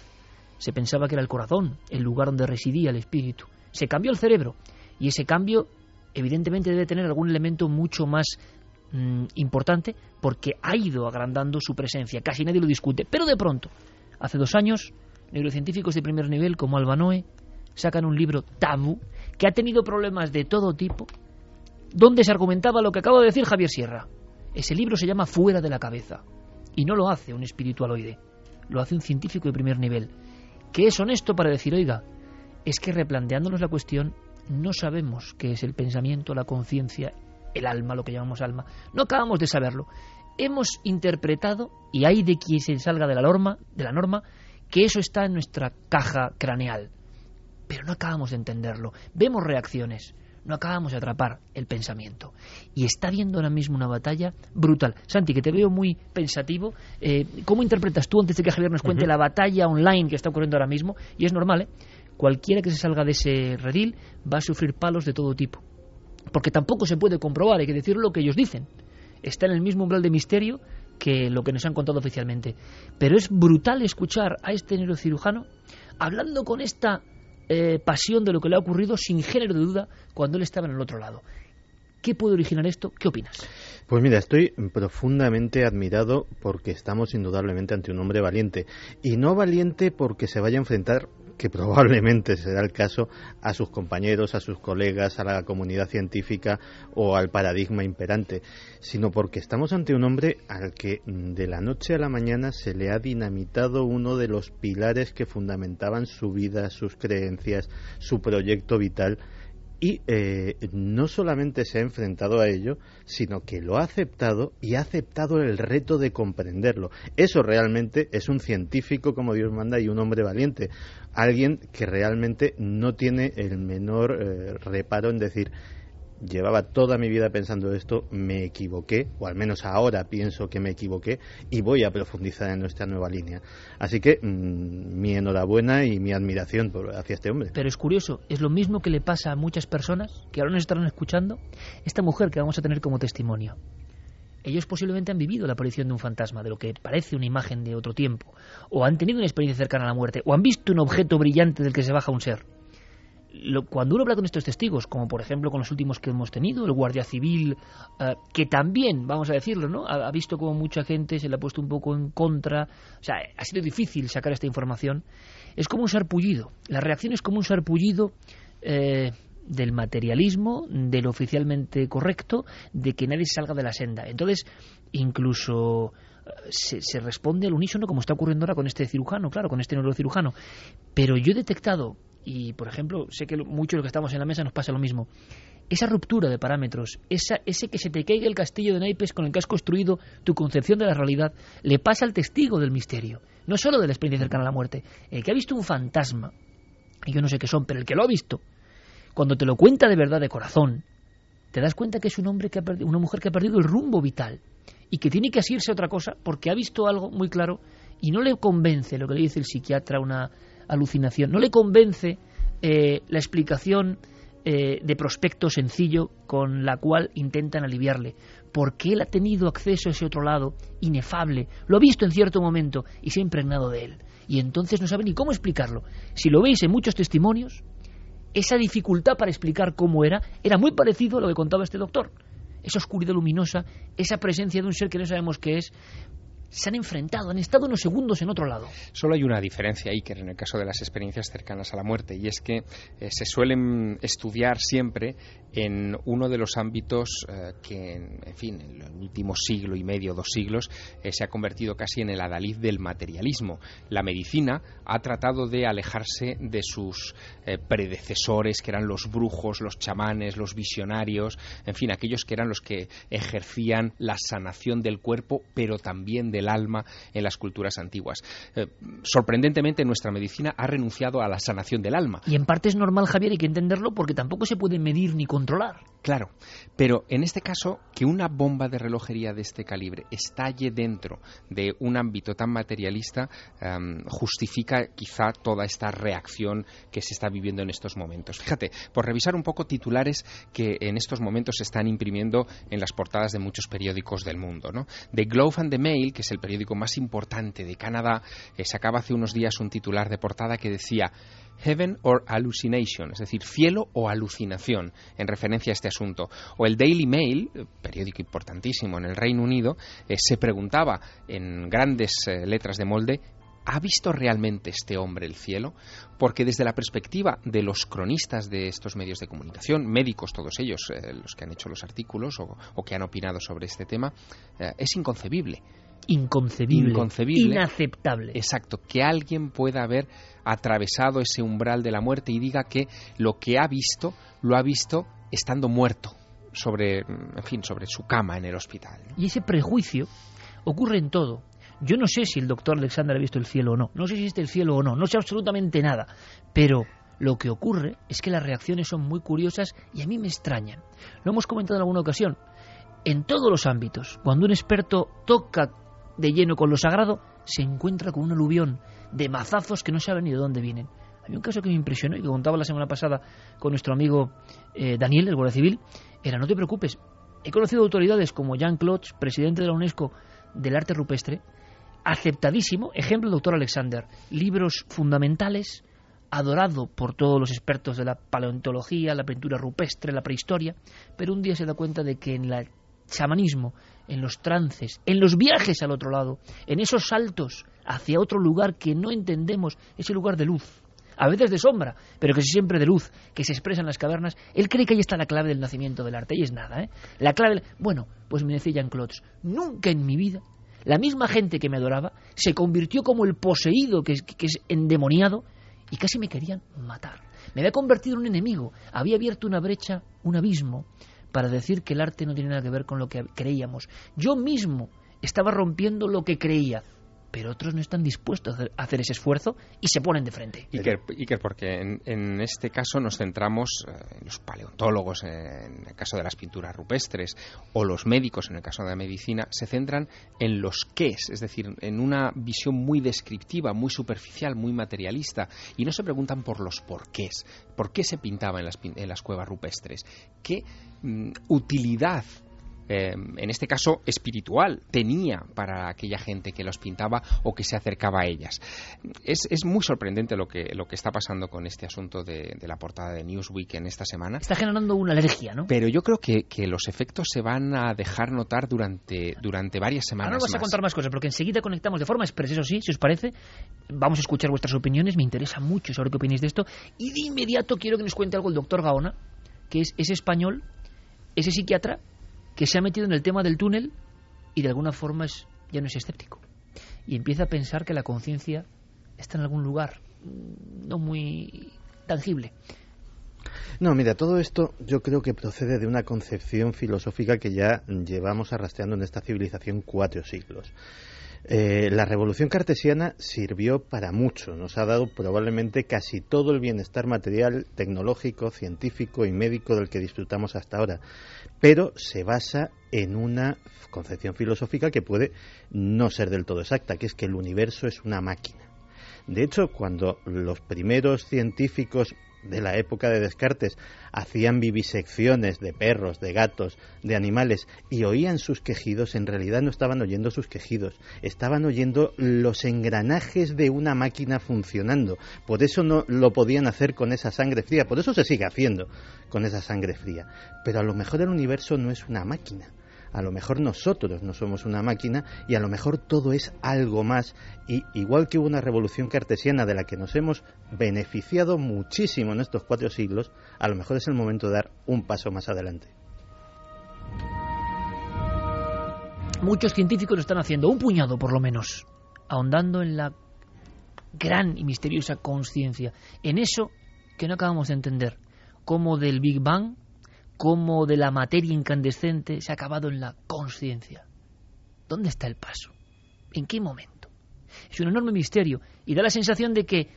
se pensaba que era el corazón, el lugar donde residía el espíritu. Se cambió el cerebro y ese cambio evidentemente debe tener algún elemento mucho más mm, importante porque ha ido agrandando su presencia, casi nadie lo discute, pero de pronto, hace dos años, neurocientíficos de primer nivel como Albanoe sacan un libro tabú que ha tenido problemas de todo tipo, donde se argumentaba lo que acaba de decir Javier Sierra. Ese libro se llama Fuera de la cabeza y no lo hace un espiritualoide, lo hace un científico de primer nivel, que es honesto para decir, oiga, es que replanteándonos la cuestión no sabemos qué es el pensamiento, la conciencia, el alma, lo que llamamos alma. No acabamos de saberlo. Hemos interpretado, y hay de quien se salga de la norma, de la norma, que eso está en nuestra caja craneal. Pero no acabamos de entenderlo. Vemos reacciones, no acabamos de atrapar el pensamiento. Y está habiendo ahora mismo una batalla brutal. Santi, que te veo muy pensativo, eh, ¿cómo interpretas tú, antes de que Javier nos cuente, la batalla online que está ocurriendo ahora mismo? Y es normal, ¿eh? Cualquiera que se salga de ese redil va a sufrir palos de todo tipo. Porque tampoco se puede comprobar, hay que decir lo que ellos dicen. Está en el mismo umbral de misterio que lo que nos han contado oficialmente. Pero es brutal escuchar a este neurocirujano hablando con esta eh, pasión de lo que le ha ocurrido sin género de duda cuando él estaba en el otro lado. ¿Qué puede originar esto? ¿Qué opinas? Pues mira, estoy profundamente admirado porque estamos indudablemente ante un hombre valiente. Y no valiente porque se vaya a enfrentar que probablemente será el caso, a sus compañeros, a sus colegas, a la comunidad científica o al paradigma imperante, sino porque estamos ante un hombre al que mm, de la noche a la mañana se le ha dinamitado uno de los pilares que fundamentaban su vida, sus creencias, su proyecto vital y eh, no solamente se ha enfrentado a ello, sino que lo ha aceptado y ha aceptado el reto de comprenderlo. Eso realmente es un científico como Dios manda y un hombre valiente. Alguien que realmente no tiene el menor eh, reparo en decir, llevaba toda mi vida pensando esto, me equivoqué, o al menos ahora pienso que me equivoqué, y voy a profundizar en nuestra nueva línea. Así que mm, mi enhorabuena y mi admiración por, hacia este hombre. Pero es curioso, es lo mismo que le pasa a muchas personas que ahora nos estarán escuchando, esta mujer que vamos a tener como testimonio. Ellos posiblemente han vivido la aparición de un fantasma, de lo que parece una imagen de otro tiempo, o han tenido una experiencia cercana a la muerte, o han visto un objeto brillante del que se baja un ser cuando uno habla con estos testigos, como por ejemplo con los últimos que hemos tenido, el guardia civil, eh, que también, vamos a decirlo, ¿no? Ha, visto como mucha gente se le ha puesto un poco en contra, o sea, ha sido difícil sacar esta información, es como un sarpullido. La reacción es como un sarpullido eh, del materialismo, del oficialmente correcto, de que nadie salga de la senda. Entonces, incluso eh, se, se, responde al unísono como está ocurriendo ahora con este cirujano, claro, con este neurocirujano. Pero yo he detectado y por ejemplo, sé que muchos de los que estamos en la mesa nos pasa lo mismo. Esa ruptura de parámetros, esa, ese que se te caiga el castillo de naipes con el que has construido tu concepción de la realidad, le pasa al testigo del misterio, no solo de la experiencia cercana a la muerte. El que ha visto un fantasma, y yo no sé qué son, pero el que lo ha visto, cuando te lo cuenta de verdad de corazón, te das cuenta que es un hombre que ha perdido, una mujer que ha perdido el rumbo vital y que tiene que asirse a otra cosa porque ha visto algo muy claro y no le convence lo que le dice el psiquiatra, una alucinación. No le convence eh, la explicación eh, de prospecto sencillo con la cual intentan aliviarle, porque él ha tenido acceso a ese otro lado inefable, lo ha visto en cierto momento y se ha impregnado de él. Y entonces no sabe ni cómo explicarlo. Si lo veis en muchos testimonios, esa dificultad para explicar cómo era era muy parecido a lo que contaba este doctor. Esa oscuridad luminosa, esa presencia de un ser que no sabemos qué es, se han enfrentado, han estado unos segundos en otro lado. Solo hay una diferencia, Iker, en el caso de las experiencias cercanas a la muerte, y es que eh, se suelen estudiar siempre en uno de los ámbitos eh, que, en, fin, en el último siglo y medio, dos siglos, eh, se ha convertido casi en el adalid del materialismo. La medicina ha tratado de alejarse de sus predecesores, que eran los brujos, los chamanes, los visionarios, en fin, aquellos que eran los que ejercían la sanación del cuerpo, pero también de el alma en las culturas antiguas. Eh, sorprendentemente, nuestra medicina ha renunciado a la sanación del alma. Y en parte es normal, Javier, hay que entenderlo porque tampoco se puede medir ni controlar. Claro, pero en este caso, que una bomba de relojería de este calibre estalle dentro de un ámbito tan materialista em, justifica quizá toda esta reacción que se está viviendo en estos momentos. Fíjate, por revisar un poco titulares que en estos momentos se están imprimiendo en las portadas de muchos periódicos del mundo. ¿no? The Globe and the Mail, que es el periódico más importante de Canadá, eh, sacaba hace unos días un titular de portada que decía Heaven or Hallucination, es decir, cielo o alucinación, en referencia a este asunto. O el Daily Mail, eh, periódico importantísimo en el Reino Unido, eh, se preguntaba en grandes letras de molde ¿Ha visto realmente este hombre el cielo? Porque desde la perspectiva de los cronistas de estos medios de comunicación, médicos todos ellos, los que han hecho los artículos o, que han opinado sobre este tema, es inconcebible inconcebible, inaceptable. Exacto, que alguien pueda haber atravesado ese umbral de la muerte y diga que lo que ha visto lo ha visto estando muerto sobre, en fin, sobre su cama en el hospital. Y ese prejuicio ocurre en todo. Yo no sé si el doctor Alexander ha visto el cielo o no, no sé si existe el cielo o no, no sé absolutamente nada, pero lo que ocurre es que las reacciones son muy curiosas y a mí me extrañan. Lo hemos comentado en alguna ocasión. En todos los ámbitos, cuando un experto toca de lleno con lo sagrado, se encuentra con un aluvión de mazazos que no saben ni de dónde vienen. Hay un caso que me impresionó y que contaba la semana pasada con nuestro amigo eh, Daniel, el Guardia Civil, era, no te preocupes, he conocido autoridades como Jean Claude, presidente de la UNESCO del arte rupestre, aceptadísimo, ejemplo doctor Alexander, libros fundamentales, adorado por todos los expertos de la paleontología, la pintura rupestre, la prehistoria, pero un día se da cuenta de que en el chamanismo en los trances, en los viajes al otro lado, en esos saltos hacia otro lugar que no entendemos, ese lugar de luz, a veces de sombra, pero que siempre de luz, que se expresa en las cavernas, él cree que ahí está la clave del nacimiento del arte, y es nada, ¿eh? La clave... Bueno, pues me decía Jean-Claude, nunca en mi vida la misma gente que me adoraba se convirtió como el poseído que es, que es endemoniado y casi me querían matar. Me había convertido en un enemigo, había abierto una brecha, un abismo, para decir que el arte no tiene nada que ver con lo que creíamos. Yo mismo estaba rompiendo lo que creía, pero otros no están dispuestos a hacer ese esfuerzo y se ponen de frente. Iker, porque en, este caso nos centramos en eh, los paleontólogos, en el caso de las pinturas rupestres, o los médicos, en el caso de la medicina, se centran en los qués, es decir, en una visión muy descriptiva, muy superficial, muy materialista, y no se preguntan por los porqués. ¿Por qué se pintaba en las, en las cuevas rupestres? ¿Qué mm, utilidad eh, en este caso espiritual, tenía para aquella gente que los pintaba o que se acercaba a ellas. Es, muy sorprendente lo que, lo que está pasando con este asunto de, la portada de Newsweek en esta semana. Está generando una alergia, ¿no? Pero yo creo que, los efectos se van a dejar notar durante, durante varias semanas. Ahora vas a contar más cosas, porque enseguida conectamos de forma expresa, eso sí, si os parece. Vamos a escuchar vuestras opiniones, me interesa mucho saber qué opináis de esto. Y de inmediato quiero que nos cuente algo el doctor Gaona, que es ese español, ese psiquiatra que se ha metido en el tema del túnel y de alguna forma es, ya no es escéptico. Y empieza a pensar que la conciencia está en algún lugar mm, no muy tangible. No, mira, todo esto yo creo que procede de una concepción filosófica que ya llevamos arrastrando en esta civilización cuatro siglos. Eh, la revolución cartesiana sirvió para mucho, nos ha dado probablemente casi todo el bienestar material, tecnológico, científico y médico del que disfrutamos hasta ahora, pero se basa en una concepción filosófica que puede no ser del todo exacta, que es que el universo es una máquina. De hecho, cuando los primeros científicos de la época de Descartes hacían vivisecciones de perros, de gatos, de animales y oían sus quejidos, en realidad no estaban oyendo sus quejidos, estaban oyendo los engranajes de una máquina funcionando. Por eso no lo podían hacer con esa sangre fría, por eso se sigue haciendo con esa sangre fría. Pero a lo mejor el universo no es una máquina a lo mejor nosotros no somos una máquina y a lo mejor todo es algo más. Y igual que hubo una revolución cartesiana de la que nos hemos beneficiado muchísimo en estos cuatro siglos, a lo mejor es el momento de dar un paso más adelante. Muchos científicos lo están haciendo, un puñado por lo menos, ahondando en la gran y misteriosa conciencia, en eso que no acabamos de entender, como del Big Bang cómo de la materia incandescente se ha acabado en la conciencia. ¿Dónde está el paso? ¿En qué momento? Es un enorme misterio y da la sensación de que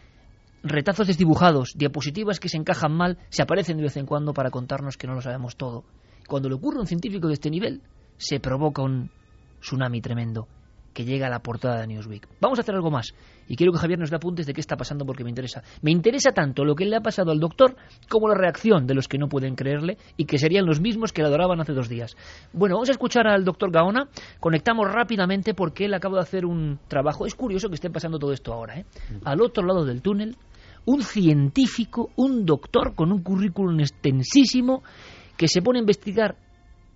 retazos desdibujados, diapositivas que se encajan mal, se aparecen de vez en cuando para contarnos que no lo sabemos todo. Cuando le ocurre a un científico de este nivel, se provoca un tsunami tremendo que llega a la portada de Newsweek. Vamos a hacer algo más. Y quiero que Javier nos dé apuntes de qué está pasando porque me interesa. Me interesa tanto lo que le ha pasado al doctor como la reacción de los que no pueden creerle y que serían los mismos que le adoraban hace dos días. Bueno, vamos a escuchar al doctor Gaona. Conectamos rápidamente porque él acaba de hacer un trabajo. Es curioso que esté pasando todo esto ahora. ¿eh? Al otro lado del túnel, un científico, un doctor con un currículum extensísimo que se pone a investigar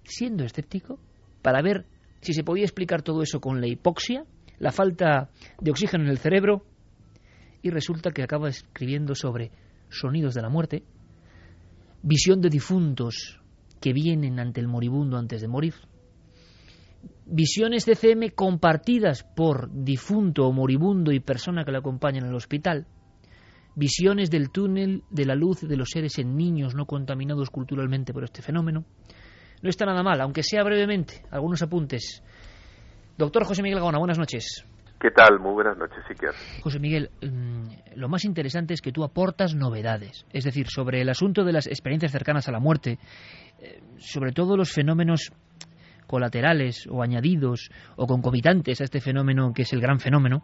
siendo escéptico para ver si se podía explicar todo eso con la hipoxia, la falta de oxígeno en el cerebro, y resulta que acaba escribiendo sobre sonidos de la muerte, visión de difuntos que vienen ante el moribundo antes de morir, visiones de CM compartidas por difunto o moribundo y persona que lo acompañan en el hospital, visiones del túnel de la luz de los seres en niños no contaminados culturalmente por este fenómeno, no está nada mal, aunque sea brevemente, algunos apuntes. Doctor José Miguel Gaona, buenas noches. ¿Qué tal? Muy buenas noches, Siquier. José Miguel, mm, lo más interesante es que tú aportas novedades, es decir, sobre el asunto de las experiencias cercanas a la muerte, eh, sobre todo los fenómenos colaterales o añadidos o concomitantes a este fenómeno que es el gran fenómeno,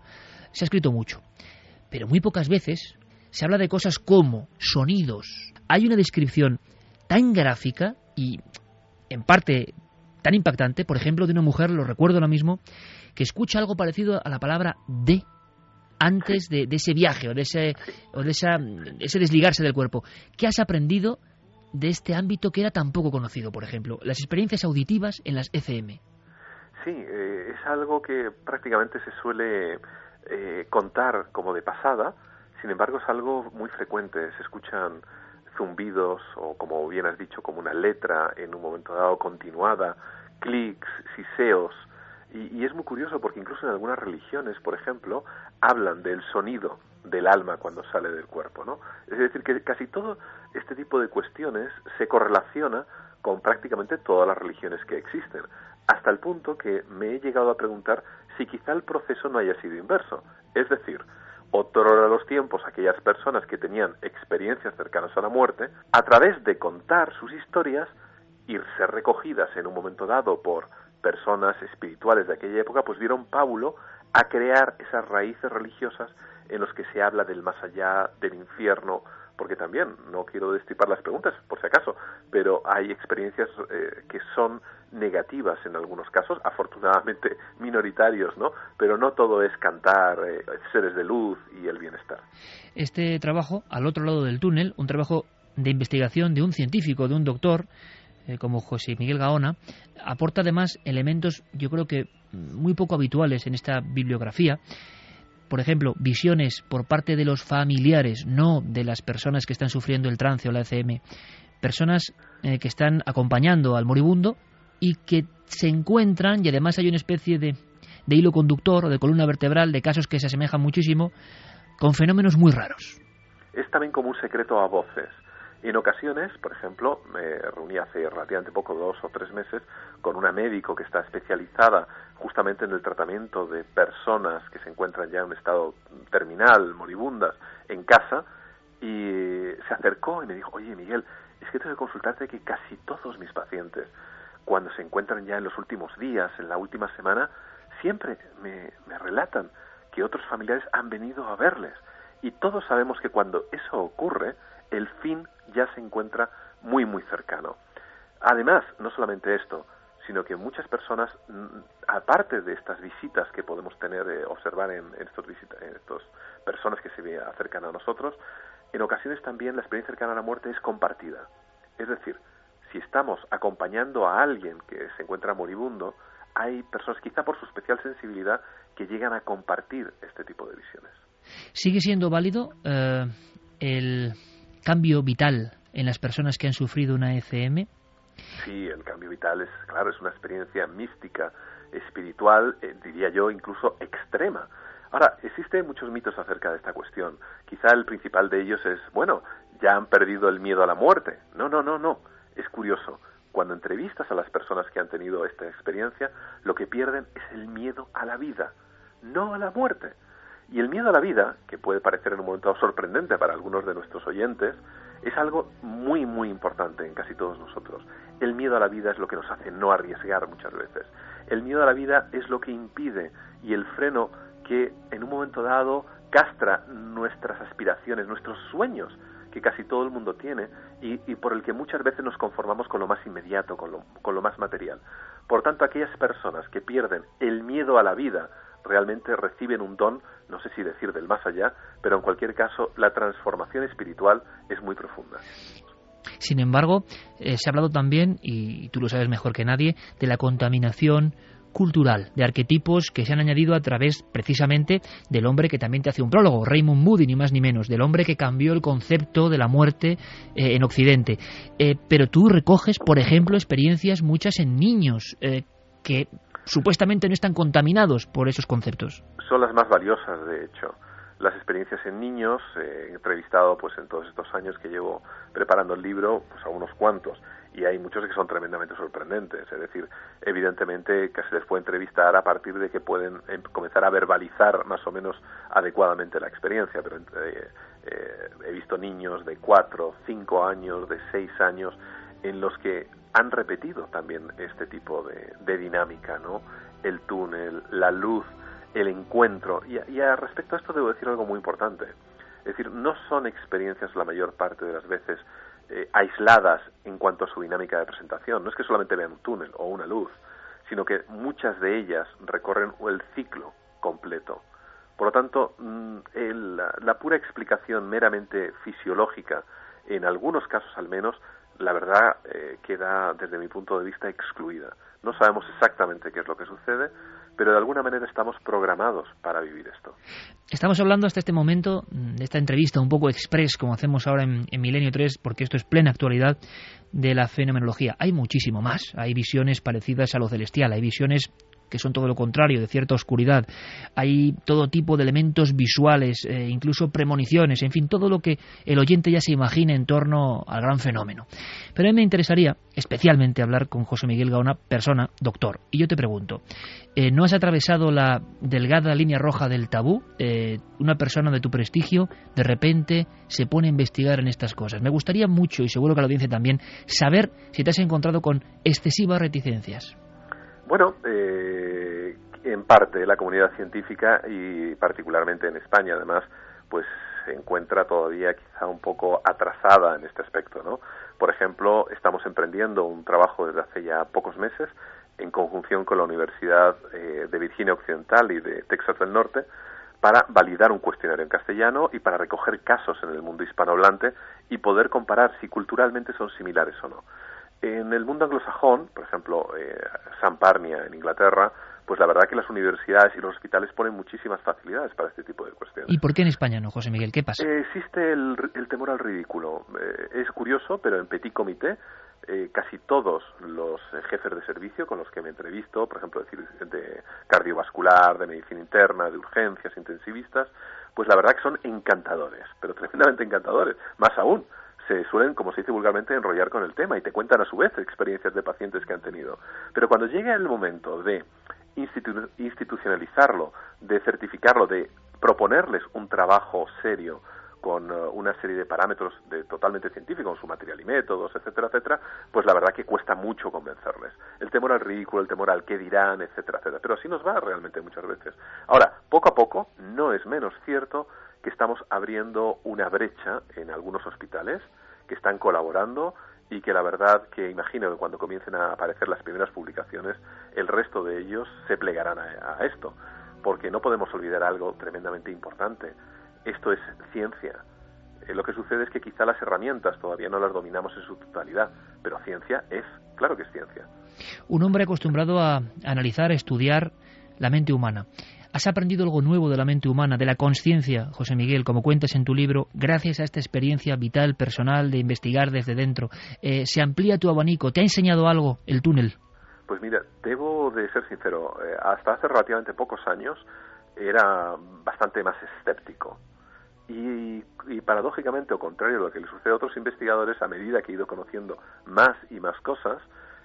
se ha escrito mucho. Pero muy pocas veces se habla de cosas como sonidos. Hay una descripción tan gráfica y en parte tan impactante, por ejemplo, de una mujer, lo recuerdo ahora mismo, que escucha algo parecido a la palabra de antes de, ese viaje o de, ese, o de esa, ese desligarse del cuerpo. ¿Qué has aprendido de este ámbito que era tan poco conocido, por ejemplo? Las experiencias auditivas en las ECM. Sí, eh, es algo que prácticamente se suele eh, contar como de pasada Sin embargo, es algo muy frecuente. Se escuchan zumbidos o, como bien has dicho, como una letra en un momento dado continuada, clics, siseos. Y, y es muy curioso porque incluso en algunas religiones, por ejemplo, hablan del sonido del alma cuando sale del cuerpo, ¿no? Es decir, que casi todo este tipo de cuestiones se correlaciona con prácticamente todas las religiones que existen, hasta el punto que me he llegado a preguntar si quizá el proceso no haya sido inverso. Es decir, otorgar a los tiempos aquellas personas que tenían experiencias cercanas a la muerte, a través de contar sus historias y ser recogidas en un momento dado por personas espirituales de aquella época, pues dieron pábulo a crear esas raíces religiosas en los que se habla del más allá, del infierno, porque también, no quiero destripar las preguntas, por si acaso, pero hay experiencias eh, que son negativas en algunos casos, afortunadamente minoritarios, ¿no? Pero no todo es cantar eh, seres de luz y el bienestar. Este trabajo, al otro lado del túnel, un trabajo de investigación de un científico, de un doctor, eh, como José Miguel Gaona, aporta además elementos, yo creo que muy poco habituales en esta bibliografía, por ejemplo, visiones por parte de los familiares, no de las personas que están sufriendo el trance o la ECM, personas eh, que están acompañando al moribundo y que se encuentran, y además hay una especie de, de hilo conductor o de columna vertebral de casos que se asemejan muchísimo, con fenómenos muy raros. Es también como un secreto a voces. En ocasiones, por ejemplo, me reuní hace relativamente poco, dos o tres meses, con una médico que está especializada justamente en el tratamiento de personas que se encuentran ya en un estado terminal, moribundas, en casa, y se acercó y me dijo, oye Miguel, es que tengo que consultarte que casi todos mis pacientes, cuando se encuentran ya en los últimos días, en la última semana, siempre me, me relatan que otros familiares han venido a verles. Y todos sabemos que cuando eso ocurre, el fin ya se encuentra muy, muy cercano. Además, no solamente esto, sino que muchas personas, mm, aparte de estas visitas que podemos tener, eh, observar en, estos visitas, en estas personas que se acercan a nosotros, en ocasiones también la experiencia cercana a la muerte es compartida. Es decir, si estamos acompañando a alguien que se encuentra moribundo, hay personas, quizá por su especial sensibilidad, que llegan a compartir este tipo de visiones. ¿Sigue siendo válido eh, el cambio vital en las personas que han sufrido una ECM? Sí, el cambio vital es, claro, es una experiencia mística, espiritual, eh, diría yo, incluso extrema. Ahora, existen muchos mitos acerca de esta cuestión. Quizá el principal de ellos es, bueno, ya han perdido el miedo a la muerte. No, no, no, no. Es curioso. Cuando entrevistas a las personas que han tenido esta experiencia, lo que pierden es el miedo a la vida, no a la muerte. Y el miedo a la vida, que puede parecer en un momento sorprendente para algunos de nuestros oyentes, es algo muy, muy importante en casi todos nosotros. El miedo a la vida es lo que nos hace no arriesgar muchas veces. El miedo a la vida es lo que impide y el freno que en un momento dado castra nuestras aspiraciones, nuestros sueños que casi todo el mundo tiene y, por el que muchas veces nos conformamos con lo más inmediato, con lo, con lo más material. Por tanto, aquellas personas que pierden el miedo a la vida realmente reciben un don, no sé si decir del más allá, pero en cualquier caso la transformación espiritual es muy profunda. Sin embargo, eh, se ha hablado también, y tú lo sabes mejor que nadie, de la contaminación cultural, de arquetipos que se han añadido a través precisamente del hombre que también te hace un prólogo, Raymond Moody, ni más ni menos, del hombre que cambió el concepto de la muerte eh, en Occidente. Eh, pero tú recoges, por ejemplo, experiencias muchas en niños que supuestamente no están contaminados por esos conceptos. Son las más valiosas, de hecho. Las experiencias en niños, eh, he entrevistado pues en todos estos años que llevo preparando el libro, pues a unos cuantos, y hay muchos que son tremendamente sorprendentes. Es decir, evidentemente que se les puede entrevistar a partir de que pueden em, comenzar a verbalizar más o menos adecuadamente la experiencia, pero eh, eh, he visto niños de cuatro, cinco años, de seis años, en los que han repetido también este tipo de, dinámica, ¿no? El túnel, la luz, el encuentro. Y, y a respecto a esto debo decir algo muy importante. Es decir, no son experiencias la mayor parte de las veces eh, aisladas en cuanto a su dinámica de presentación. No es que solamente vean un túnel o una luz, sino que muchas de ellas recorren el ciclo completo. Por lo tanto, mm, la pura explicación meramente fisiológica, en algunos casos al menos, la verdad eh, queda desde mi punto de vista excluida. No sabemos exactamente qué es lo que sucede, pero de alguna manera estamos programados para vivir esto. Estamos hablando hasta este momento de esta entrevista un poco express, como hacemos ahora en, en, Milenio 3, porque esto es plena actualidad de la fenomenología. Hay muchísimo más. Hay visiones parecidas a lo celestial, hay visiones que son todo lo contrario, de cierta oscuridad. Hay todo tipo de elementos visuales, eh, incluso premoniciones, en fin, todo lo que el oyente ya se imagina en torno al gran fenómeno. Pero a mí me interesaría especialmente hablar con José Miguel Gaona, persona, doctor. Y yo te pregunto, eh, ¿no has atravesado la delgada línea roja del tabú? Eh, una persona de tu prestigio de repente se pone a investigar en estas cosas. Me gustaría mucho, y seguro que la audiencia también, saber si te has encontrado con excesivas reticencias. Bueno, eh, en parte la comunidad científica y particularmente en España, además, pues se encuentra todavía quizá un poco atrasada en este aspecto, ¿no? Por ejemplo, estamos emprendiendo un trabajo desde hace ya pocos meses en conjunción con la Universidad eh, de Virginia Occidental y de Texas del Norte para validar un cuestionario en castellano y para recoger casos en el mundo hispanohablante y poder comparar si culturalmente son similares o no. En el mundo anglosajón, por ejemplo, eh, San Parnia en Inglaterra, pues la verdad que las universidades y los hospitales ponen muchísimas facilidades para este tipo de cuestiones. ¿Y por qué en España no, José Miguel? ¿Qué pasa? Eh, existe el, temor al ridículo. Eh, es curioso, pero en Petit Comité eh, casi todos los jefes de servicio con los que me entrevisto, por ejemplo, de, de cardiovascular, de medicina interna, de urgencias, intensivistas, pues la verdad que son encantadores, pero tremendamente encantadores. Más aún, se suelen, como se dice vulgarmente, enrollar con el tema y te cuentan a su vez experiencias de pacientes que han tenido. Pero cuando llega el momento de institucionalizarlo, de certificarlo, de proponerles un trabajo serio con uh, una serie de parámetros de, totalmente científicos, con su material y métodos, etcétera, etcétera, pues la verdad que cuesta mucho convencerles. El temor al ridículo, el temor al qué dirán, etcétera, etcétera. Pero así nos va realmente muchas veces. Ahora, poco a poco, no es menos cierto que estamos abriendo una brecha en algunos hospitales que están colaborando y que la verdad que imagino que cuando comiencen a aparecer las primeras publicaciones, el resto de ellos se plegarán a, esto, porque no podemos olvidar algo tremendamente importante. Esto es ciencia. Eh, lo que sucede es que quizá las herramientas todavía no las dominamos en su totalidad, pero ciencia es, claro que es ciencia. Un hombre acostumbrado a analizar, a estudiar la mente humana. ¿Has aprendido algo nuevo de la mente humana, de la conciencia, José Miguel, como cuentas en tu libro, gracias a esta experiencia vital, personal, de investigar desde dentro? Eh, ¿Se amplía tu abanico? ¿Te ha enseñado algo el túnel? Pues mira, debo de ser sincero, eh, hasta hace relativamente pocos años era bastante más escéptico. Y, y, paradójicamente, o contrario a lo que le sucede a otros investigadores, a medida que he ido conociendo más y más cosas,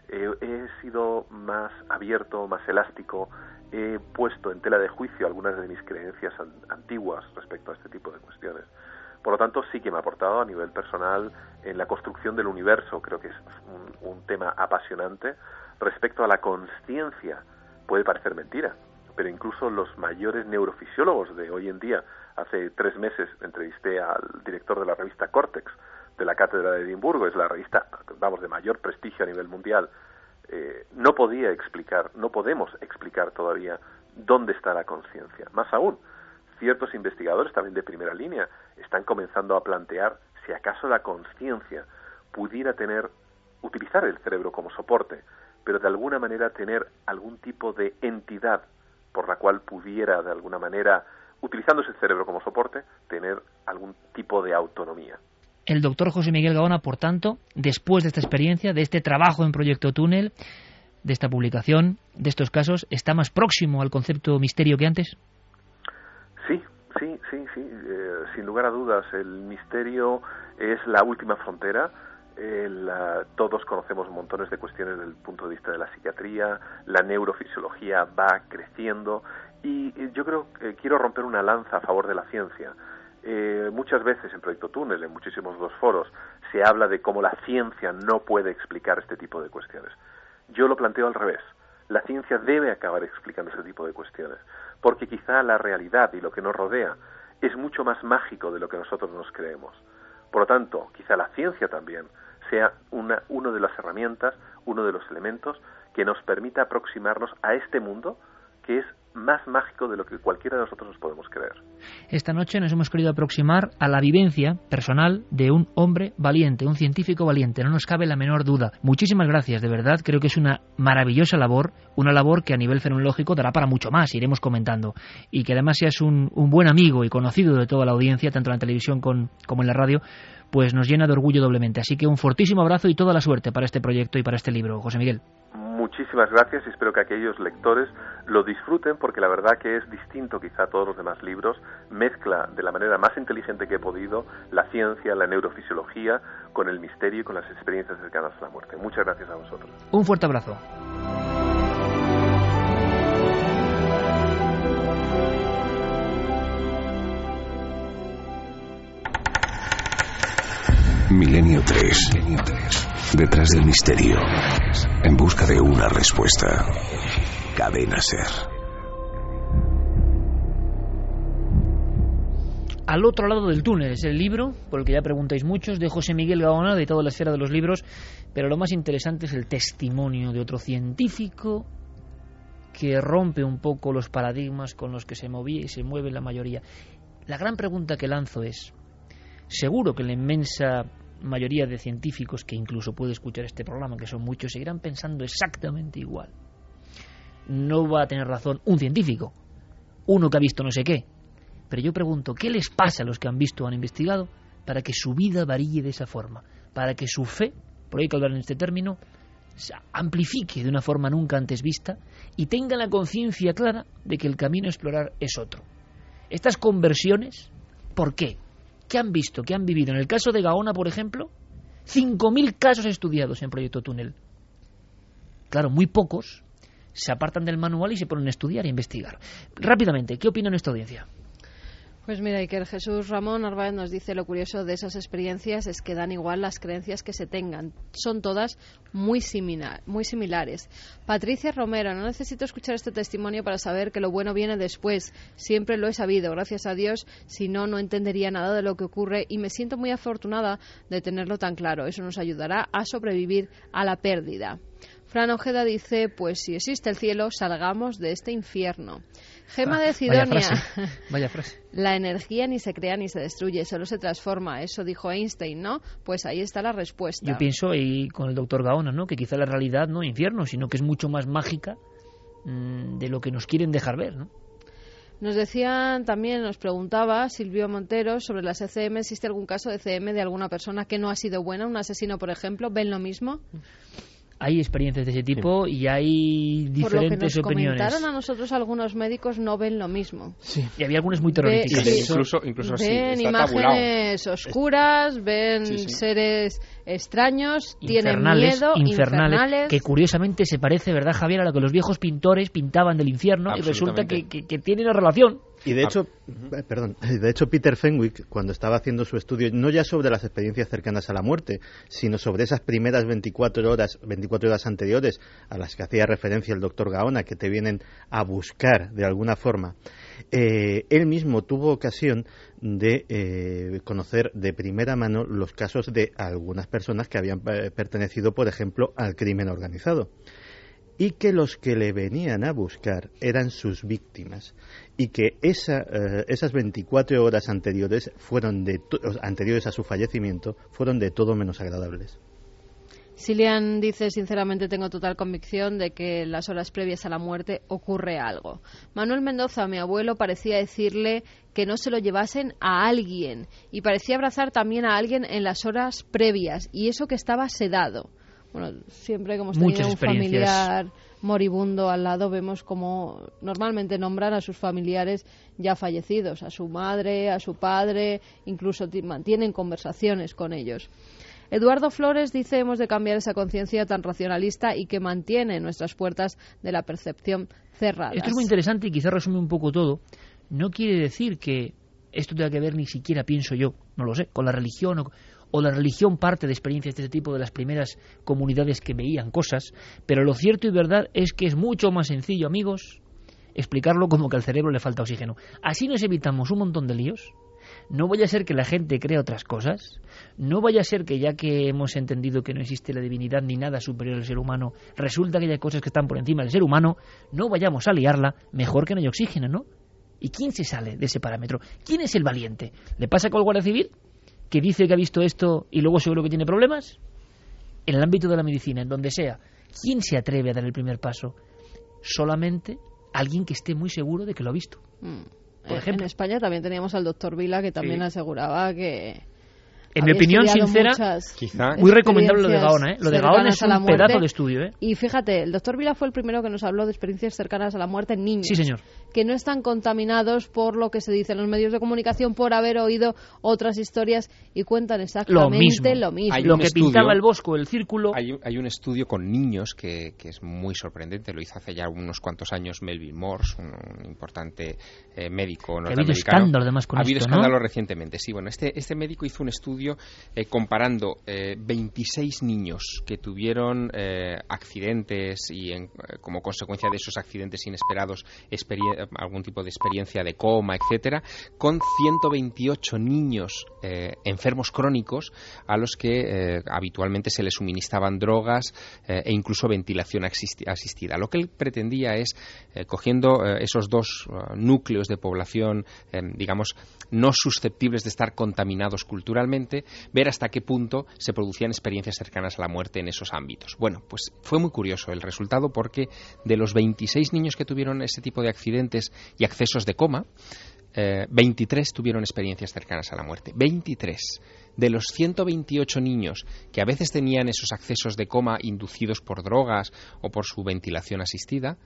eh, he sido más abierto, más elástico, he puesto en tela de juicio algunas de mis creencias antiguas respecto a este tipo de cuestiones. Por lo tanto, sí que me ha aportado a nivel personal en la construcción del universo, creo que es un, tema apasionante. Respecto a la conciencia, puede parecer mentira, pero incluso los mayores neurofisiólogos de hoy en día, hace tres meses entrevisté al director de la revista Cortex, de la Cátedra de Edimburgo, es la revista, vamos, de mayor prestigio a nivel mundial eh, no podía explicar, no podemos explicar todavía dónde está la conciencia. Más aún, ciertos investigadores también de primera línea están comenzando a plantear si acaso la conciencia pudiera tener, utilizar el cerebro como soporte, pero de alguna manera tener algún tipo de entidad por la cual pudiera de alguna manera, utilizando ese cerebro como soporte, tener algún tipo de autonomía. El doctor José Miguel Gaona, por tanto, después de esta experiencia, de este trabajo en Proyecto Túnel, de esta publicación, de estos casos, ¿está más próximo al concepto misterio que antes? Sí, sí, sí, sí, eh, sin lugar a dudas. El misterio es la última frontera. todos conocemos montones de cuestiones desde el punto de vista de la psiquiatría, la neurofisiología va creciendo y yo creo que quiero romper una lanza a favor de la ciencia. Eh, muchas veces en Proyecto Túnel, en muchísimos dos foros, se habla de cómo la ciencia no puede explicar este tipo de cuestiones. Yo lo planteo al revés. La ciencia debe acabar explicando ese tipo de cuestiones, porque quizá la realidad y lo que nos rodea es mucho más mágico de lo que nosotros nos creemos. Por lo tanto, quizá la ciencia también sea una, una de las herramientas, uno de los elementos que nos permita aproximarnos a este mundo que es más mágico de lo que cualquiera de nosotros nos podemos creer. Esta noche nos hemos querido aproximar a la vivencia personal de un hombre valiente, un científico valiente, no nos cabe la menor duda. Muchísimas gracias, de verdad, creo que es una maravillosa labor, una labor que a nivel fenomenológico dará para mucho más, iremos comentando, y que además seas un, un buen amigo y conocido de toda la audiencia, tanto en la televisión como en la radio, pues nos llena de orgullo doblemente. Así que un fortísimo abrazo y toda la suerte para este proyecto y para este libro, José Miguel. Muchísimas gracias y espero que aquellos lectores lo disfruten porque la verdad que es distinto quizá a todos los demás libros, mezcla de la manera más inteligente que he podido la ciencia, la neurofisiología con el misterio y con las experiencias cercanas a la muerte. Muchas gracias a vosotros. Un fuerte abrazo. Milenio 3. Detrás del misterio. En busca de una respuesta. Cadena Ser. Al otro lado del túnel es el libro, por el que ya preguntáis muchos, de José Miguel Gaona, de toda la esfera de los libros, pero lo más interesante es el testimonio de otro científico que rompe un poco los paradigmas con los que se movía y se mueve la mayoría. La gran pregunta que lanzo es, seguro que la inmensa mayoría de científicos que incluso puede escuchar este programa, que son muchos, seguirán pensando exactamente igual. No va a tener razón un científico, uno que ha visto no sé qué. Pero yo pregunto, ¿qué les pasa a los que han visto o han investigado para que su vida varíe de esa forma? Para que su fe, por ahí que hablar en este término, se amplifique de una forma nunca antes vista y tenga la conciencia clara de que el camino a explorar es otro. Estas conversiones, ¿por qué? ¿Qué han visto? ¿Qué han vivido? En el caso de Gaona, por ejemplo, 5.000 casos estudiados en Proyecto Túnel. Claro, muy pocos se apartan del manual y se ponen a estudiar e investigar. Rápidamente, ¿qué opina nuestra audiencia? Pues mira, Iker Jesús Ramón Narváez nos dice lo curioso de esas experiencias es que dan igual las creencias que se tengan. Son todas muy, similar, muy similares. Patricia Romero, no necesito escuchar este testimonio para saber que lo bueno viene después. Siempre lo he sabido, gracias a Dios. Si no, no entendería nada de lo que ocurre y me siento muy afortunada de tenerlo tan claro. Eso nos ayudará a sobrevivir a la pérdida. Fran Ojeda dice, pues si existe el cielo, salgamos de este infierno. Gema Ah, de vaya frase, vaya frase. La energía ni se crea ni se destruye, solo se transforma. Eso dijo Einstein, ¿no? Pues ahí está la respuesta. Yo pienso, y con el doctor Gaona, ¿no? que quizá la realidad no es infierno, sino que es mucho más mágica mm, de lo que nos quieren dejar ver. ¿no? Nos decían también, nos preguntaba Silvio Montero sobre las ECM. ¿Existe algún caso de ECM de alguna persona que no ha sido buena? Un asesino, por ejemplo. ¿Ven lo mismo? Hay experiencias de ese tipo y hay Por lo que diferentes nos opiniones. comentaron a nosotros algunos médicos no ven lo mismo. Y había algunas muy Ve- terroríficas. sí. Incluso, incluso así, ven está tabulado. imágenes oscuras, ven Sí, sí. seres extraños, tienen infernales, miedo, infernales, infernales. que curiosamente se parece, ¿verdad, Javier, a lo que los viejos pintores pintaban del infierno y resulta que, que, que tiene una relación. Y de hecho, eh, perdón, de hecho Peter Fenwick, cuando estaba haciendo su estudio, no ya sobre las experiencias cercanas a la muerte, sino sobre esas primeras 24 horas, 24 horas anteriores a las que hacía referencia el doctor Gaona, que te vienen a buscar de alguna forma, eh, él mismo tuvo ocasión de eh, conocer de primera mano los casos de algunas personas que habían pertenecido, por ejemplo, al crimen organizado y que los que le venían a buscar eran sus víctimas y que esa, eh, esas 24 horas anteriores fueron de to- anteriores a su fallecimiento fueron de todo menos agradables. Silian dice, sinceramente tengo total convicción de que en las horas previas a la muerte ocurre algo. Manuel Mendoza, mi abuelo, parecía decirle que no se lo llevasen a alguien y parecía abrazar también a alguien en las horas previas y eso que estaba sedado. Bueno, siempre que hemos tenido Muchas un familiar moribundo al lado vemos como normalmente nombran a sus familiares ya fallecidos, a su madre, a su padre, incluso ti- mantienen conversaciones con ellos. Eduardo Flores dice hemos de cambiar esa conciencia tan racionalista y que mantiene nuestras puertas de la percepción cerradas. Esto es muy interesante y quizá resume un poco todo. No quiere decir que esto tenga que ver ni siquiera, pienso yo, no lo sé, con la religión o, o la religión parte de experiencias de este tipo de las primeras comunidades que veían cosas, pero lo cierto y verdad es que es mucho más sencillo, amigos, explicarlo como que al cerebro le falta oxígeno. Así nos evitamos un montón de líos, No vaya a ser que la gente crea otras cosas. No vaya a ser que ya que hemos entendido que no existe la divinidad ni nada superior al ser humano, resulta que hay cosas que están por encima del ser humano. No vayamos a liarla. Mejor que no haya oxígeno, ¿no? ¿Y quién se sale de ese parámetro? ¿Quién es el valiente? ¿Le pasa con el Guardia Civil? ¿Que dice que ha visto esto y luego seguro que tiene problemas? En el ámbito de la medicina, en donde sea, ¿quién se atreve a dar el primer paso? Solamente alguien que esté muy seguro de que lo ha visto. Mm. Por ejemplo. En España también teníamos al doctor Vila que también aseguraba que en mi opinión sincera, muy recomendable lo de Gaona. ¿eh? Lo de Gaona es un pedazo de estudio. ¿eh? Y fíjate, el doctor Vila fue el primero que nos habló de experiencias cercanas a la muerte en niños. Sí, señor. Que no están contaminados por lo que se dice en los medios de comunicación, por haber oído otras historias y cuentan exactamente lo mismo. Lo, que pintaba el bosco, el círculo. Hay, hay un estudio con niños que, que, es muy sorprendente. Lo hizo hace ya unos cuantos años Melvin Morse, un, importante eh, médico norteamericano. Ha habido escándalo además con Ha habido escándalo recientemente, sí. Bueno, este, este médico hizo un estudio eh, comparando eh, 26 niños que tuvieron eh, accidentes y en, eh, como consecuencia de esos accidentes inesperados algún tipo de experiencia de coma, etcétera, con 128 niños eh, enfermos crónicos a los que habitualmente se les suministraban drogas e incluso ventilación asistida. Lo que él pretendía es, cogiendo esos dos núcleos de población, digamos, no susceptibles de estar contaminados culturalmente, ver hasta qué punto se producían experiencias cercanas a la muerte en esos ámbitos. Bueno, pues fue muy curioso el resultado porque de los 26 niños que tuvieron ese tipo de accidentes y accesos de coma, 23 eh, tuvieron experiencias cercanas a la muerte. 23. De los 128 niños que a veces tenían esos accesos de coma inducidos por drogas o por su ventilación asistida,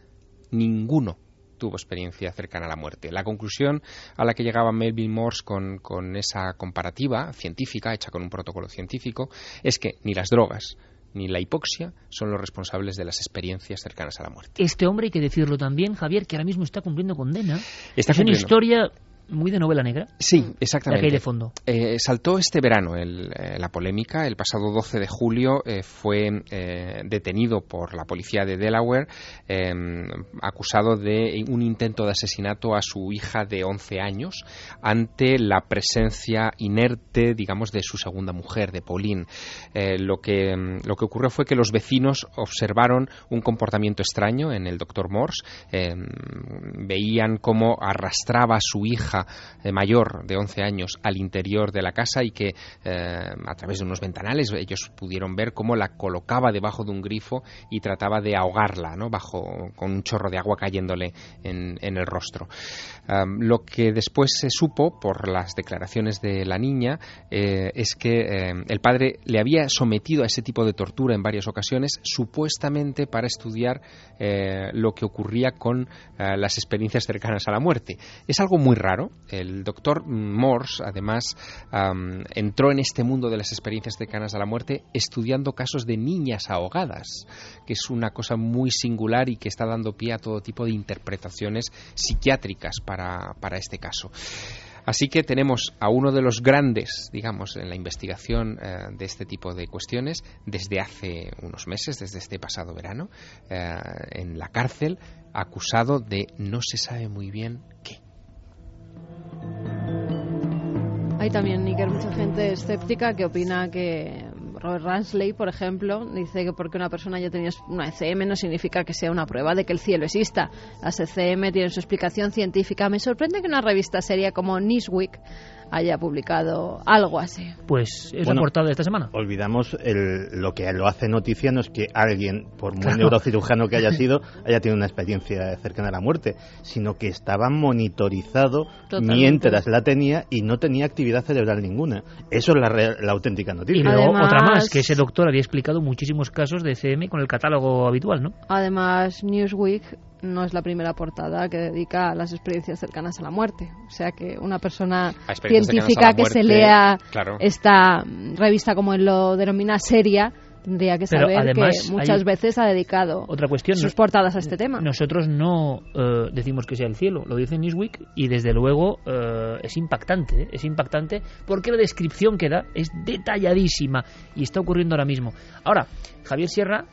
ninguno tuvo experiencia cercana a la muerte. La conclusión a la que llegaba Melvin Morse con, con esa comparativa científica, hecha con un protocolo científico, es que ni las drogas, ni la hipoxia son los responsables de las experiencias cercanas a la muerte. Este hombre, hay que decirlo también, Javier, que ahora mismo está cumpliendo condena. Está es una historia muy de novela negra. Sí, exactamente. de fondo. Eh, saltó este verano eh, la polémica. El pasado 12 de julio eh, fue detenido por la policía de Delaware, acusado de un intento de asesinato a su hija de 11 años ante la presencia inerte, digamos, de su segunda mujer, de Pauline. lo, que, em, lo que ocurrió fue que los vecinos observaron un comportamiento extraño en el doctor Morse. Em, veían cómo arrastraba a su hija eh, mayor de 11 años al interior de la casa y que eh, a través de unos ventanales ellos pudieron ver cómo la colocaba debajo de un grifo y trataba de ahogarla, ¿no? Bajo, con un chorro de agua cayéndole en, el rostro. lo que después se supo por las declaraciones de la niña eh, es que el padre le había sometido a ese tipo de tortura en varias ocasiones, supuestamente para estudiar lo que ocurría con las experiencias cercanas a la muerte. Es algo muy raro el doctor Morse, además, entró en este mundo de las experiencias cercanas a la muerte estudiando casos de niñas ahogadas, que es una cosa muy singular y que está dando pie a todo tipo de interpretaciones psiquiátricas para, este caso. Así que tenemos a uno de los grandes, digamos, en la investigación eh, de este tipo de cuestiones desde hace unos meses, desde este pasado verano, eh, en la cárcel, acusado de no se sabe muy bien qué. Hay también, Nicker, mucha gente escéptica que opina que Robert Ransley, por ejemplo, dice que porque una persona ya tenía una ECM no significa que sea una prueba de que el cielo exista. Las ECM tienen su explicación científica. Me sorprende que una revista seria como Newsweek haya publicado algo así. Pues es la portada de esta semana. Olvidamos lo que lo hace noticia no es que alguien, por muy neurocirujano que haya sido, haya tenido una experiencia cercana a la muerte, sino que estaba monitorizado mientras la tenía y no tenía actividad cerebral ninguna. Eso es la, la auténtica noticia. Y luego otra más, que ese doctor había explicado muchísimos casos de CM con el catálogo habitual, ¿no? Además, Newsweek no es la primera portada que dedica a las experiencias cercanas a la muerte. O sea que una persona científica que se lea esta revista como él lo denomina seria tendría que saber que muchas veces ha dedicado otra cuestión, sus portadas a este tema. Nosotros no eh, decimos que sea el cielo, lo dice Newsweek y desde luego eh, es impactante, ¿eh? es impactante porque la descripción que da es detalladísima y está ocurriendo ahora mismo. Ahora, Javier Sierra,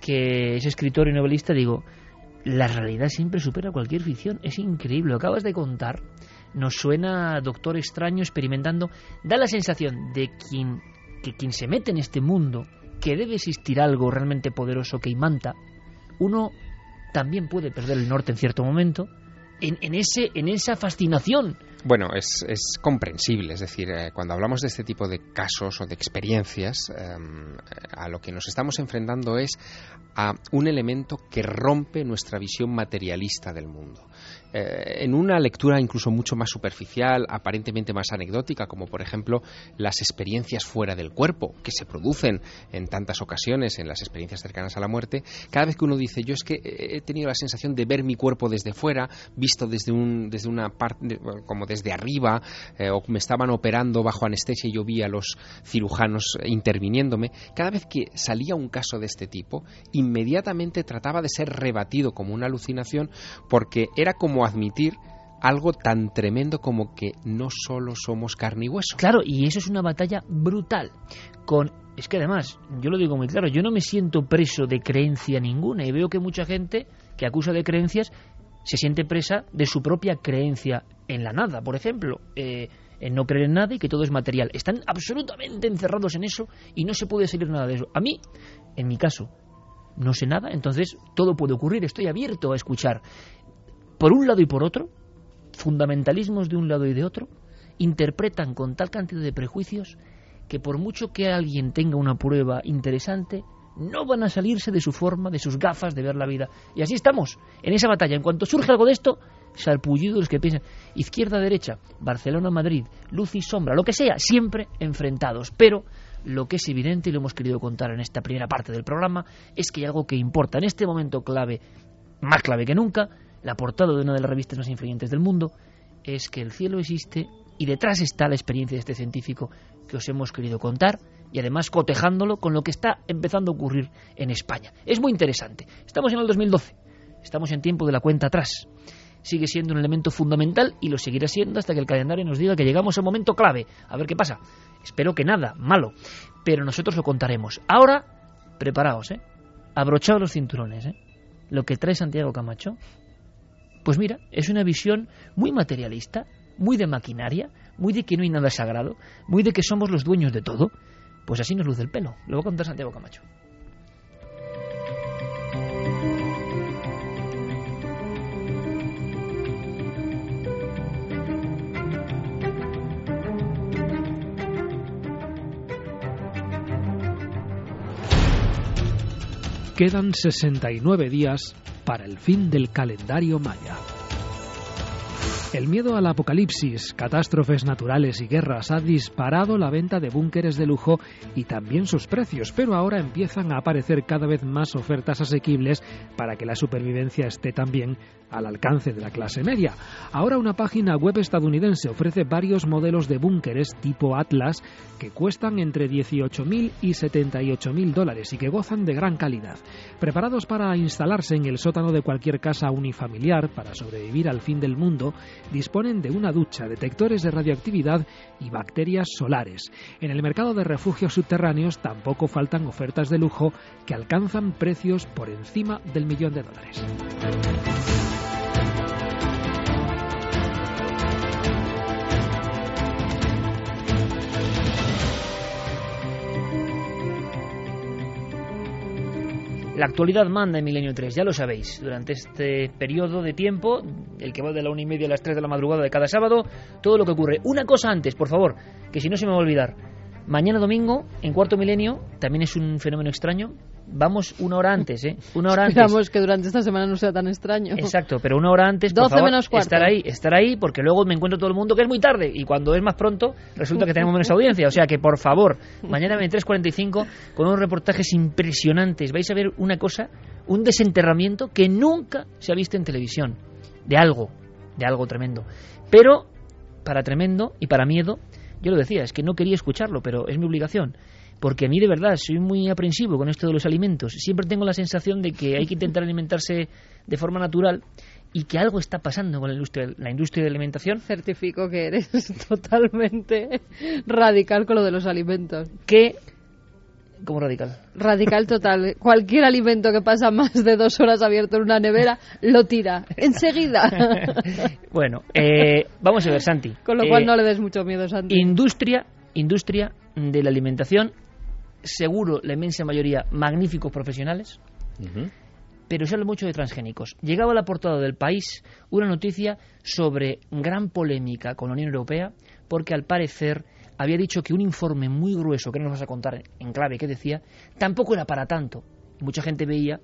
que es escritor y novelista, digo, la realidad siempre supera cualquier ficción. Es increíble. Lo acabas de contar nos suena Doctor Extraño experimentando. Da la sensación de quien, que quien se mete en este mundo, que debe existir algo realmente poderoso que imanta, uno también puede perder el norte en cierto momento, en, ese, en esa fascinación. Bueno, es, es comprensible, es decir, eh, cuando hablamos de este tipo de casos o de experiencias, eh, a lo que nos estamos enfrentando es a un elemento que rompe nuestra visión materialista del mundo. Eh, en una lectura incluso mucho más superficial, aparentemente más anecdótica, como por ejemplo las experiencias fuera del cuerpo, que se producen en tantas ocasiones en las experiencias cercanas a la muerte, cada vez que uno dice yo es que he tenido la sensación de ver mi cuerpo desde fuera, visto desde, un, desde una parte, como desde arriba, eh, o me estaban operando bajo anestesia y yo vi a los cirujanos interviniéndome, cada vez que salía un caso de este tipo, inmediatamente trataba de ser rebatido como una alucinación porque era como admitir algo tan tremendo como que no solo somos carne y hueso. Claro, y eso es una batalla brutal. Con es que además, yo lo digo muy claro, yo no me siento preso de creencia ninguna y veo que mucha gente que acusa de creencias se siente presa de su propia creencia en la nada, por ejemplo, eh, en no creer en nada y que todo es material. Están absolutamente encerrados en eso y no se puede salir nada de eso. A mí, en mi caso, no sé nada, entonces todo puede ocurrir, estoy abierto a escuchar. Por un lado y por otro, fundamentalismos de un lado y de otro, interpretan con tal cantidad de prejuicios que por mucho que alguien tenga una prueba interesante, no van a salirse de su forma, de sus gafas de ver la vida. Y así estamos, en esa batalla. En cuanto surge algo de esto, salpullido los que piensan izquierda, derecha, Barcelona, Madrid, luz y sombra, lo que sea, siempre enfrentados. Pero lo que es evidente, y lo hemos querido contar en esta primera parte del programa, es que hay algo que importa en este momento clave, más clave que nunca, la portada de una de las revistas más influyentes del mundo, es que el cielo existe y detrás está la experiencia de este científico que os hemos querido contar y además cotejándolo con lo que está empezando a ocurrir en España. Es muy interesante. Estamos en el 2012, estamos en tiempo de la cuenta atrás. Sigue siendo un elemento fundamental y lo seguirá siendo hasta que el calendario nos diga que llegamos al momento clave. A ver qué pasa. Espero que nada, malo. Pero nosotros lo contaremos. Ahora, preparaos, ¿eh? Abrochaos los cinturones, ¿eh? Lo que trae Santiago Camacho pues mira, es una visión muy materialista, muy de maquinaria, muy de que no hay nada sagrado, muy de que somos los dueños de todo. Pues así nos luce el pelo. Lo va a contar Santiago Camacho. Quedan 69 días para el fin del calendario maya. El miedo al apocalipsis, catástrofes naturales y guerras ha disparado la venta de búnkeres de lujo y también sus precios, pero ahora empiezan a aparecer cada vez más ofertas asequibles para que la supervivencia esté también al alcance de la clase media. Ahora una página web estadounidense ofrece varios modelos de búnkeres tipo Atlas que cuestan entre 18.000 y 78.000 dólares y que gozan de gran calidad. Preparados para instalarse en el sótano de cualquier casa unifamiliar para sobrevivir al fin del mundo, disponen de una ducha, detectores de radioactividad y bacterias solares. En el mercado de refugios subterráneos tampoco faltan ofertas de lujo que alcanzan precios por encima del millón de dólares. La actualidad manda en Milenio 3, ya lo sabéis. Durante este periodo de tiempo, el que va de la una y media a las 3 de la madrugada de cada sábado, todo lo que ocurre. Una cosa antes, por favor, que si no se me va a olvidar. Mañana domingo, en cuarto milenio, también es un fenómeno extraño. Vamos una hora antes, ¿eh? Una hora antes. Esperamos que durante esta semana no sea tan extraño. Exacto, pero una hora antes, por 12 favor, menos cuarto. estar ahí, estar ahí, porque luego me encuentro todo el mundo que es muy tarde y cuando es más pronto resulta que tenemos menos audiencia. O sea que, por favor, mañana 23.45 con unos reportajes impresionantes. Vais a ver una cosa, un desenterramiento que nunca se ha visto en televisión. De algo, de algo tremendo. Pero, para tremendo y para miedo, yo lo decía, es que no quería escucharlo, pero es mi obligación. Porque a mí de verdad soy muy aprensivo con esto de los alimentos. Siempre tengo la sensación de que hay que intentar alimentarse de forma natural y que algo está pasando con la industria, la industria de alimentación Certifico que eres totalmente radical con lo de los alimentos. que como radical. Radical total. Cualquier alimento que pasa más de dos horas abierto en una nevera, lo tira. Enseguida. bueno, eh, vamos a ver, Santi. Con lo cual no le des mucho miedo, Santi. Industria, industria de la alimentación, seguro la inmensa mayoría magníficos profesionales, pero se habla mucho de transgénicos. Llegaba a la portada del país una noticia sobre gran polémica con la Unión Europea porque al parecer había dicho que un informe muy grueso, que no nos vas a contar en clave, que decía, tampoco era para tanto. mucha gente veía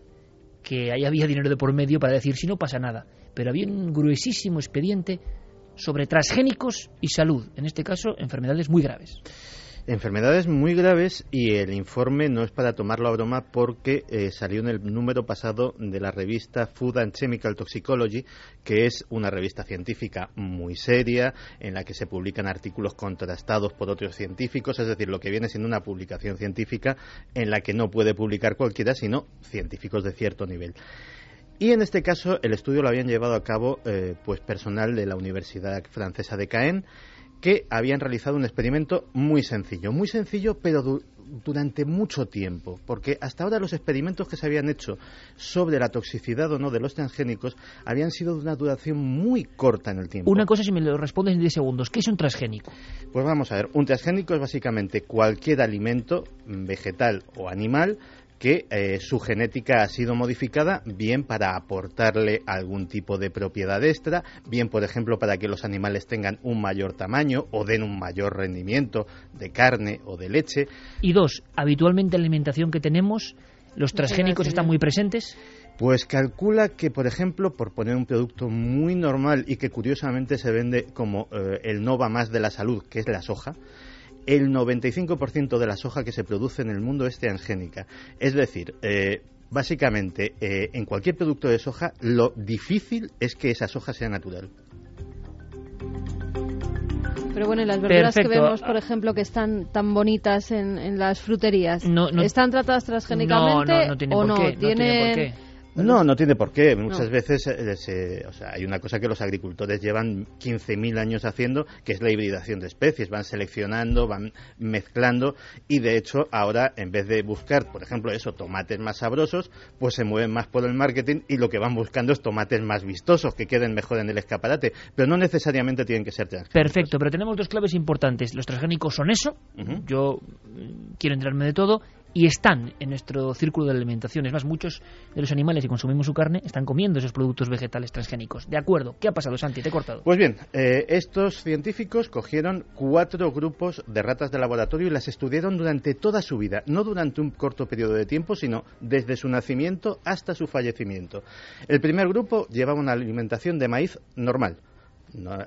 que ahí había dinero de por medio para decir si no pasa nada. Pero había un gruesísimo expediente sobre transgénicos y salud, en este caso enfermedades muy graves. Enfermedades muy graves y el informe no es para tomarlo a broma porque eh, salió en el número pasado de la revista Food and Chemical Toxicology, que es una revista científica muy seria en la que se publican artículos contrastados por otros científicos, es decir, lo que viene siendo una publicación científica en la que no puede publicar cualquiera, sino científicos de cierto nivel. Y en este caso el estudio lo habían llevado a cabo eh, pues personal de la Universidad Francesa de Caen que habían realizado un experimento muy sencillo, muy sencillo, pero durante mucho tiempo, porque hasta ahora los experimentos que se habían hecho sobre la toxicidad o no de los transgénicos habían sido de una duración muy corta en el tiempo. Una cosa, si me lo respondes en 10 segundos, ¿qué es un transgénico? Pues vamos a ver, un transgénico es básicamente cualquier alimento, vegetal o animal, que eh, su genética ha sido modificada bien para aportarle algún tipo de propiedad extra, bien por ejemplo para que los animales tengan un mayor tamaño o den un mayor rendimiento de carne o de leche. Y dos, habitualmente en la alimentación que tenemos, los transgénicos están muy presentes. Pues calcula que, por ejemplo, por poner un producto muy normal y que curiosamente se vende como eh, el Nova más de la salud, que es la soja, el 95% de la soja que se produce en el mundo es transgénica. Es decir, eh, básicamente, eh, en cualquier producto de soja, lo difícil es que esa soja sea natural. Pero bueno, las verduras que vemos, por ejemplo, que están tan bonitas en, las fruterías, ¿están tratadas transgénicamente no, no, tiene o no? no? ¿Tienen... No, no tiene por qué. Muchas veces eh, o sea, hay una cosa que los agricultores llevan 15.000 años haciendo, que es la hibridación de especies. Van seleccionando, van mezclando y de hecho ahora en vez de buscar, por ejemplo, eso, tomates más sabrosos, pues se mueven más por el marketing y lo que van buscando es tomates más vistosos, que queden mejor en el escaparate. Pero no necesariamente tienen que ser transgénicos. Perfecto, pero tenemos dos claves importantes. Los transgénicos son eso, yo mm, quiero enterarme de todo, y están en nuestro círculo de alimentación. Es más, muchos de los animales que consumimos su carne están comiendo esos productos vegetales transgénicos. De acuerdo. ¿Qué ha pasado, Santi? Te he cortado. Pues bien, eh, estos científicos cogieron cuatro grupos de ratas de laboratorio y las estudiaron durante toda su vida, no durante un corto periodo de tiempo, sino desde su nacimiento hasta su fallecimiento. El primer grupo llevaba una alimentación de maíz normal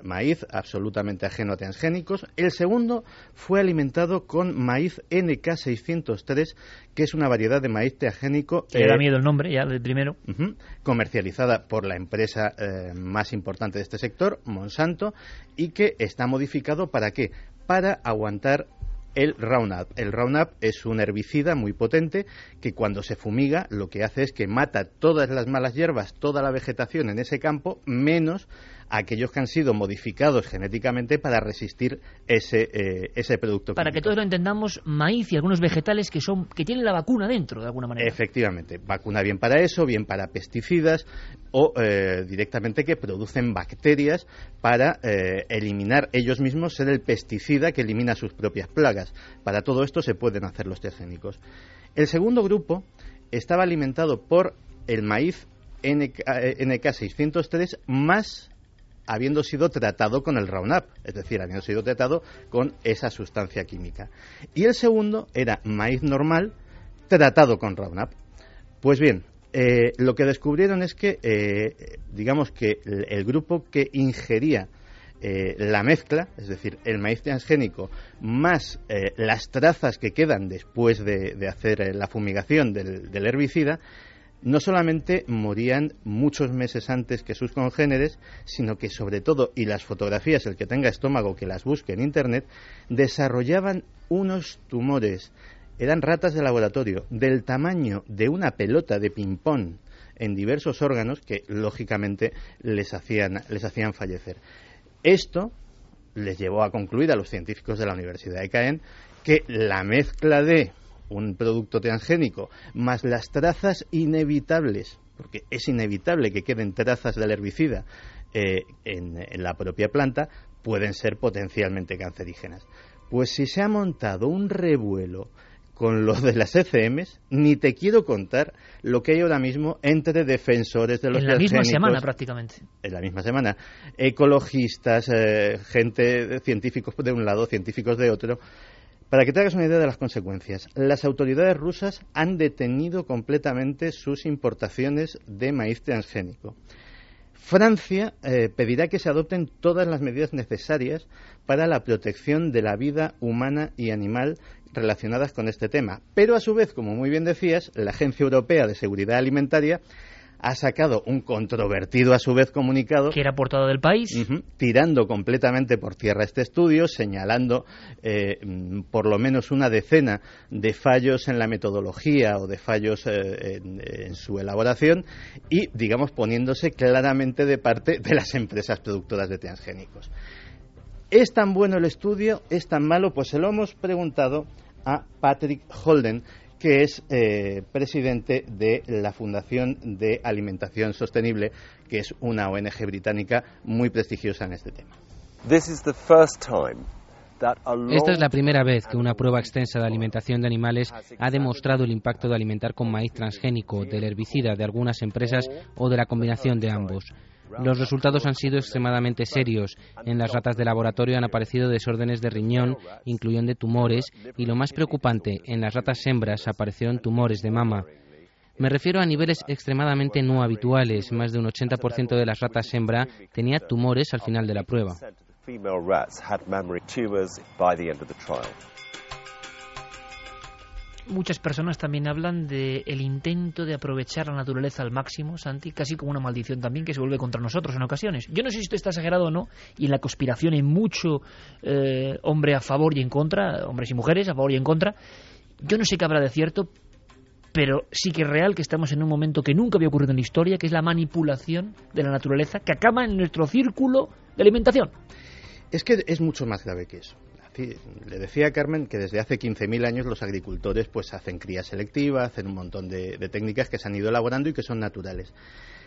maíz absolutamente ajeno a transgénicos. El segundo fue alimentado con maíz NK603, que es una variedad de maíz transgénico. Que da miedo el nombre ya del primero. comercializada por la empresa eh, más importante de este sector, Monsanto, y que está modificado para qué? Para aguantar el Roundup. El Roundup es un herbicida muy potente que cuando se fumiga lo que hace es que mata todas las malas hierbas, toda la vegetación en ese campo, menos aquellos que han sido modificados genéticamente para resistir ese, eh, ese producto. Para que todos lo entendamos, maíz y algunos vegetales que, son, que tienen la vacuna dentro, de alguna manera. Efectivamente, vacuna bien para eso, bien para pesticidas o eh, directamente que producen bacterias para eh, eliminar ellos mismos, ser el pesticida que elimina sus propias plagas. Para todo esto se pueden hacer los transgénicos. El segundo grupo estaba alimentado por el maíz NK, NK603 más habiendo sido tratado con el Roundup, es decir, habiendo sido tratado con esa sustancia química. Y el segundo era maíz normal tratado con Roundup. Pues bien, eh, lo que descubrieron es que, eh, digamos que el, grupo que ingería eh, la mezcla, es decir, el maíz transgénico, más las trazas que quedan después de, hacer la fumigación del herbicida, no solamente morían muchos meses antes que sus congéneres, sino que sobre todo, y las fotografías, el que tenga estómago que las busque en Internet, desarrollaban unos tumores, eran ratas de laboratorio, del tamaño de una pelota de ping-pong en diversos órganos que, lógicamente, les hacían, les hacían fallecer. Esto les llevó a concluir a los científicos de la Universidad de Caen que la mezcla de un producto transgénico, más las trazas inevitables, porque es inevitable que queden trazas del herbicida eh, en, en la propia planta, pueden ser potencialmente cancerígenas. Pues si se ha montado un revuelo con lo de las ECMs, ni te quiero contar lo que hay ahora mismo entre defensores de los En la misma semana prácticamente. En la misma semana. Ecologistas, eh, gente, científicos de un lado, científicos de otro. Para que te hagas una idea de las consecuencias, las autoridades rusas han detenido completamente sus importaciones de maíz transgénico. Francia eh, pedirá que se adopten todas las medidas necesarias para la protección de la vida humana y animal relacionadas con este tema. Pero a su vez, como muy bien decías, la Agencia Europea de Seguridad Alimentaria ha sacado un controvertido a su vez comunicado Que era portada del país. Tirando completamente por tierra este estudio, señalando eh, mm, por lo menos una decena de fallos en la metodología o de fallos eh, en, en su elaboración y, digamos, poniéndose claramente de parte de las empresas productoras de transgénicos. ¿Es tan bueno el estudio? ¿Es tan malo? Pues se lo hemos preguntado a Patrick Holden, que es eh, presidente de la Fundación de Alimentación Sostenible, que es una ONG británica muy prestigiosa en este tema. Esta es la primera vez que una prueba extensa de alimentación de animales ha demostrado el impacto de alimentar con maíz transgénico, del herbicida de algunas empresas o de la combinación de ambos. Los resultados han sido extremadamente serios. En las ratas de laboratorio han aparecido desórdenes de riñón, incluyendo tumores, y lo más preocupante, en las ratas hembras aparecieron tumores de mama. Me refiero a niveles extremadamente no habituales. Más de un 80% de las ratas hembra tenía tumores al final de la prueba. Muchas personas también hablan del el intento de aprovechar la naturaleza al máximo, Santi, casi como una maldición también que se vuelve contra nosotros en ocasiones. Yo no sé si esto está exagerado o no, y en la conspiración hay mucho eh, hombre a favor y en contra, hombres y mujeres a favor y en contra. Yo no sé qué habrá de cierto, pero sí que es real que estamos en un momento que nunca había ocurrido en la historia, que es la manipulación de la naturaleza que acaba en nuestro círculo de alimentación. Es que es mucho más grave que eso. Le decía a Carmen que desde hace 15.000 años los agricultores pues hacen cría selectiva, hacen un montón de, de técnicas que se han ido elaborando y que son naturales.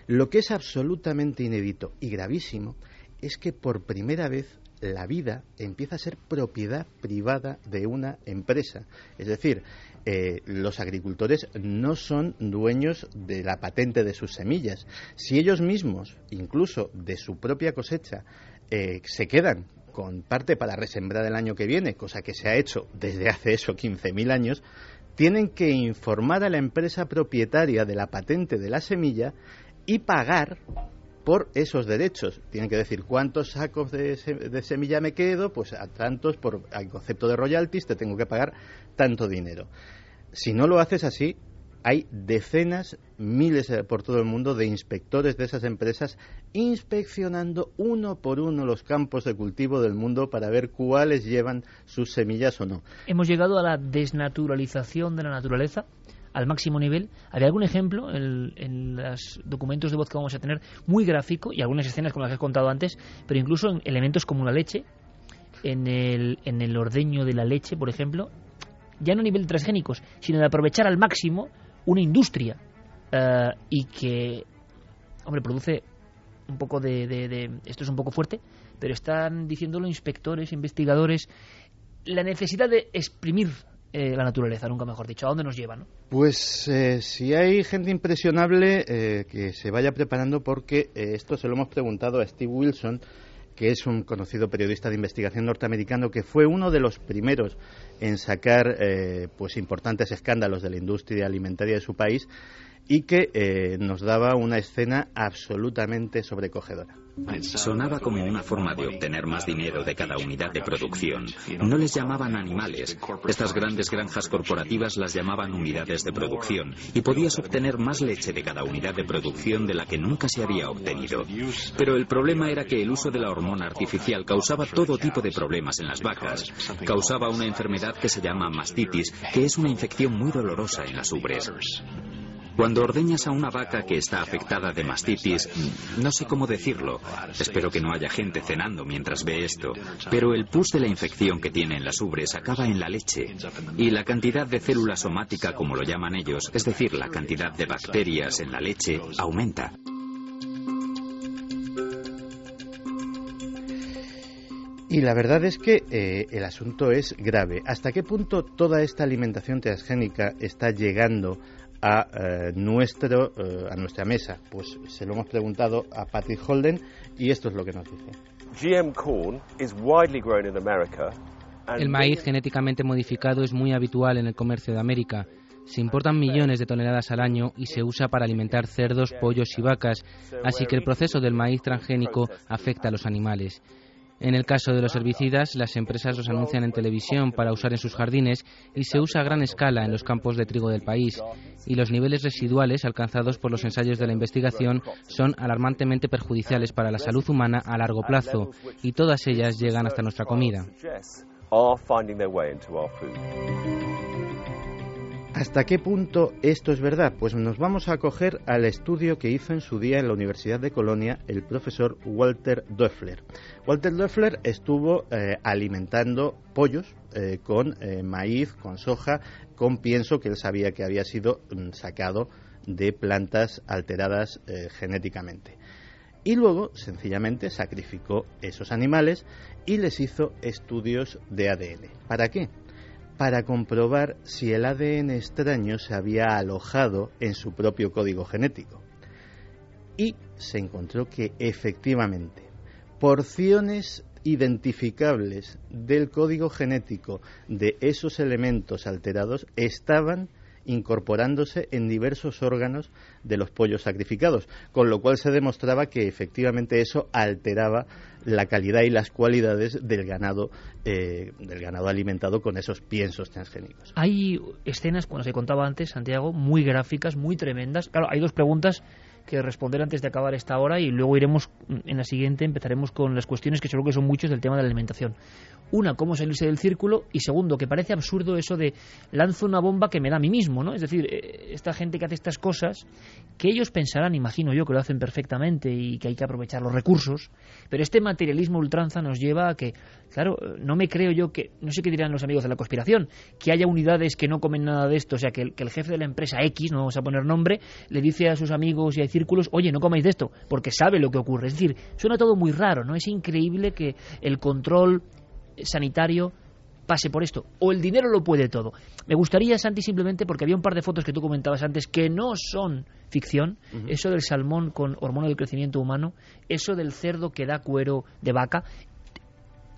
Lo que es absolutamente inédito y gravísimo es que por primera vez la vida empieza a ser propiedad privada de una empresa. Es decir, eh, los agricultores no son dueños de la patente de sus semillas. Si ellos mismos, incluso de su propia cosecha, eh, se quedan con parte para resembrar el año que viene, cosa que se ha hecho desde hace eso 15.000 años, tienen que informar a la empresa propietaria de la patente de la semilla y pagar por esos derechos. Tienen que decir cuántos sacos de, se- de semilla me quedo, pues a tantos por al concepto de royalties te tengo que pagar tanto dinero. Si no lo haces así, hay decenas, miles eh, por todo el mundo de inspectores de esas empresas inspeccionando uno por uno los campos de cultivo del mundo para ver cuáles llevan sus semillas o no. Hemos llegado a la desnaturalización de la naturaleza al máximo nivel. ¿Había algún ejemplo en, en los documentos de voz que vamos a tener muy gráfico y algunas escenas como las que he contado antes, pero incluso en elementos como la leche, en el, en el ordeño de la leche, por ejemplo, ya no a nivel transgénicos, sino de aprovechar al máximo una industria eh, y que, hombre, produce un poco de, de- de- Esto es un poco fuerte, pero están diciéndolo inspectores, investigadores, la necesidad de exprimir eh, la naturaleza, nunca mejor dicho. ¿A dónde nos lleva, no? Pues eh, si hay gente impresionable, eh, que se vaya preparando porque esto se lo hemos preguntado a Steve Wilson, que es un conocido periodista de investigación norteamericano que fue uno de los primeros en sacar pues importantes escándalos de la industria alimentaria de su país y que eh, nos daba una escena absolutamente sobrecogedora. Sonaba como una forma de obtener más dinero de cada unidad de producción. No les llamaban animales. Estas grandes granjas corporativas las llamaban unidades de producción y podías obtener más leche de cada unidad de producción de la que nunca se había obtenido. Pero el problema era que el uso de la hormona artificial causaba todo tipo de problemas en las vacas. Causaba una enfermedad que se llama mastitis, que es una infección muy dolorosa en las ubres. Cuando ordeñas a una vaca que está afectada de mastitis, no sé cómo decirlo, espero que no haya gente cenando mientras ve esto, pero el pus de la infección que tiene en las ubres acaba en la leche. Y la cantidad de célula somática, como lo llaman ellos, es decir, la cantidad de bacterias en la leche, aumenta. Y la verdad es que eh, el asunto es grave. ¿Hasta qué punto toda esta alimentación transgénica está llegando a, eh, nuestro, eh, a nuestra mesa? Pues se lo hemos preguntado a Patrick Holden y esto es lo que nos dice. El maíz genéticamente modificado es muy habitual en el comercio de América. Se importan millones de toneladas al año y se usa para alimentar cerdos, pollos y vacas, así que el proceso del maíz transgénico afecta a los animales. En el caso de los herbicidas, las empresas los anuncian en televisión para usar en sus jardines y se usa a gran escala en los campos de trigo del país. Y los niveles residuales alcanzados por los ensayos de la investigación son alarmantemente perjudiciales para la salud humana a largo plazo y todas ellas llegan hasta nuestra comida. ¿Hasta qué punto esto es verdad? Pues nos vamos a acoger al estudio que hizo en su día en la Universidad de Colonia el profesor Walter Doeffler. Walter Doeffler estuvo eh, alimentando pollos eh, con eh, maíz, con soja, con pienso que él sabía que había sido mm, sacado de plantas alteradas genéticamente. Y luego, sencillamente, sacrificó esos animales y les hizo estudios de ADN. ¿Para qué? Para comprobar si el ADN extraño se había alojado en su propio código genético. Y se encontró que efectivamente porciones identificables del código genético de esos elementos alterados estaban incorporándose en diversos órganos de los pollos sacrificados, con lo cual se demostraba que efectivamente eso alteraba la calidad y las cualidades del ganado eh, del ganado alimentado con esos piensos transgénicos. Hay escenas, cuando se contaba antes, Santiago, muy gráficas, muy tremendas. Claro, hay dos preguntas que responder antes de acabar esta hora y luego iremos en la siguiente, empezaremos con las cuestiones que seguro que son muchos del tema de la alimentación. Una, cómo salirse del círculo y segundo, que parece absurdo eso de lanzo una bomba que me da a mí mismo, ¿no? Es decir, eh, esta gente que hace estas cosas, que ellos pensarán, imagino yo, que lo hacen perfectamente y que hay que aprovechar los recursos, pero este materialismo ultranza nos lleva a que, claro, no me creo yo que, no sé qué dirán los amigos de la conspiración, que haya unidades que no comen nada de esto, o sea, que el, que el jefe de la empresa X, no vamos a poner nombre, le dice a sus amigos y a círculos, oye, no comáis de esto, porque sabe lo que ocurre. Es decir, suena todo muy raro, ¿no? Es increíble que el control sanitario pase por esto. O el dinero lo puede todo. Me gustaría, Santi, simplemente, porque había un par de fotos que tú comentabas antes que no son ficción, eso del salmón con hormona del crecimiento humano, eso del cerdo que da cuero de vaca,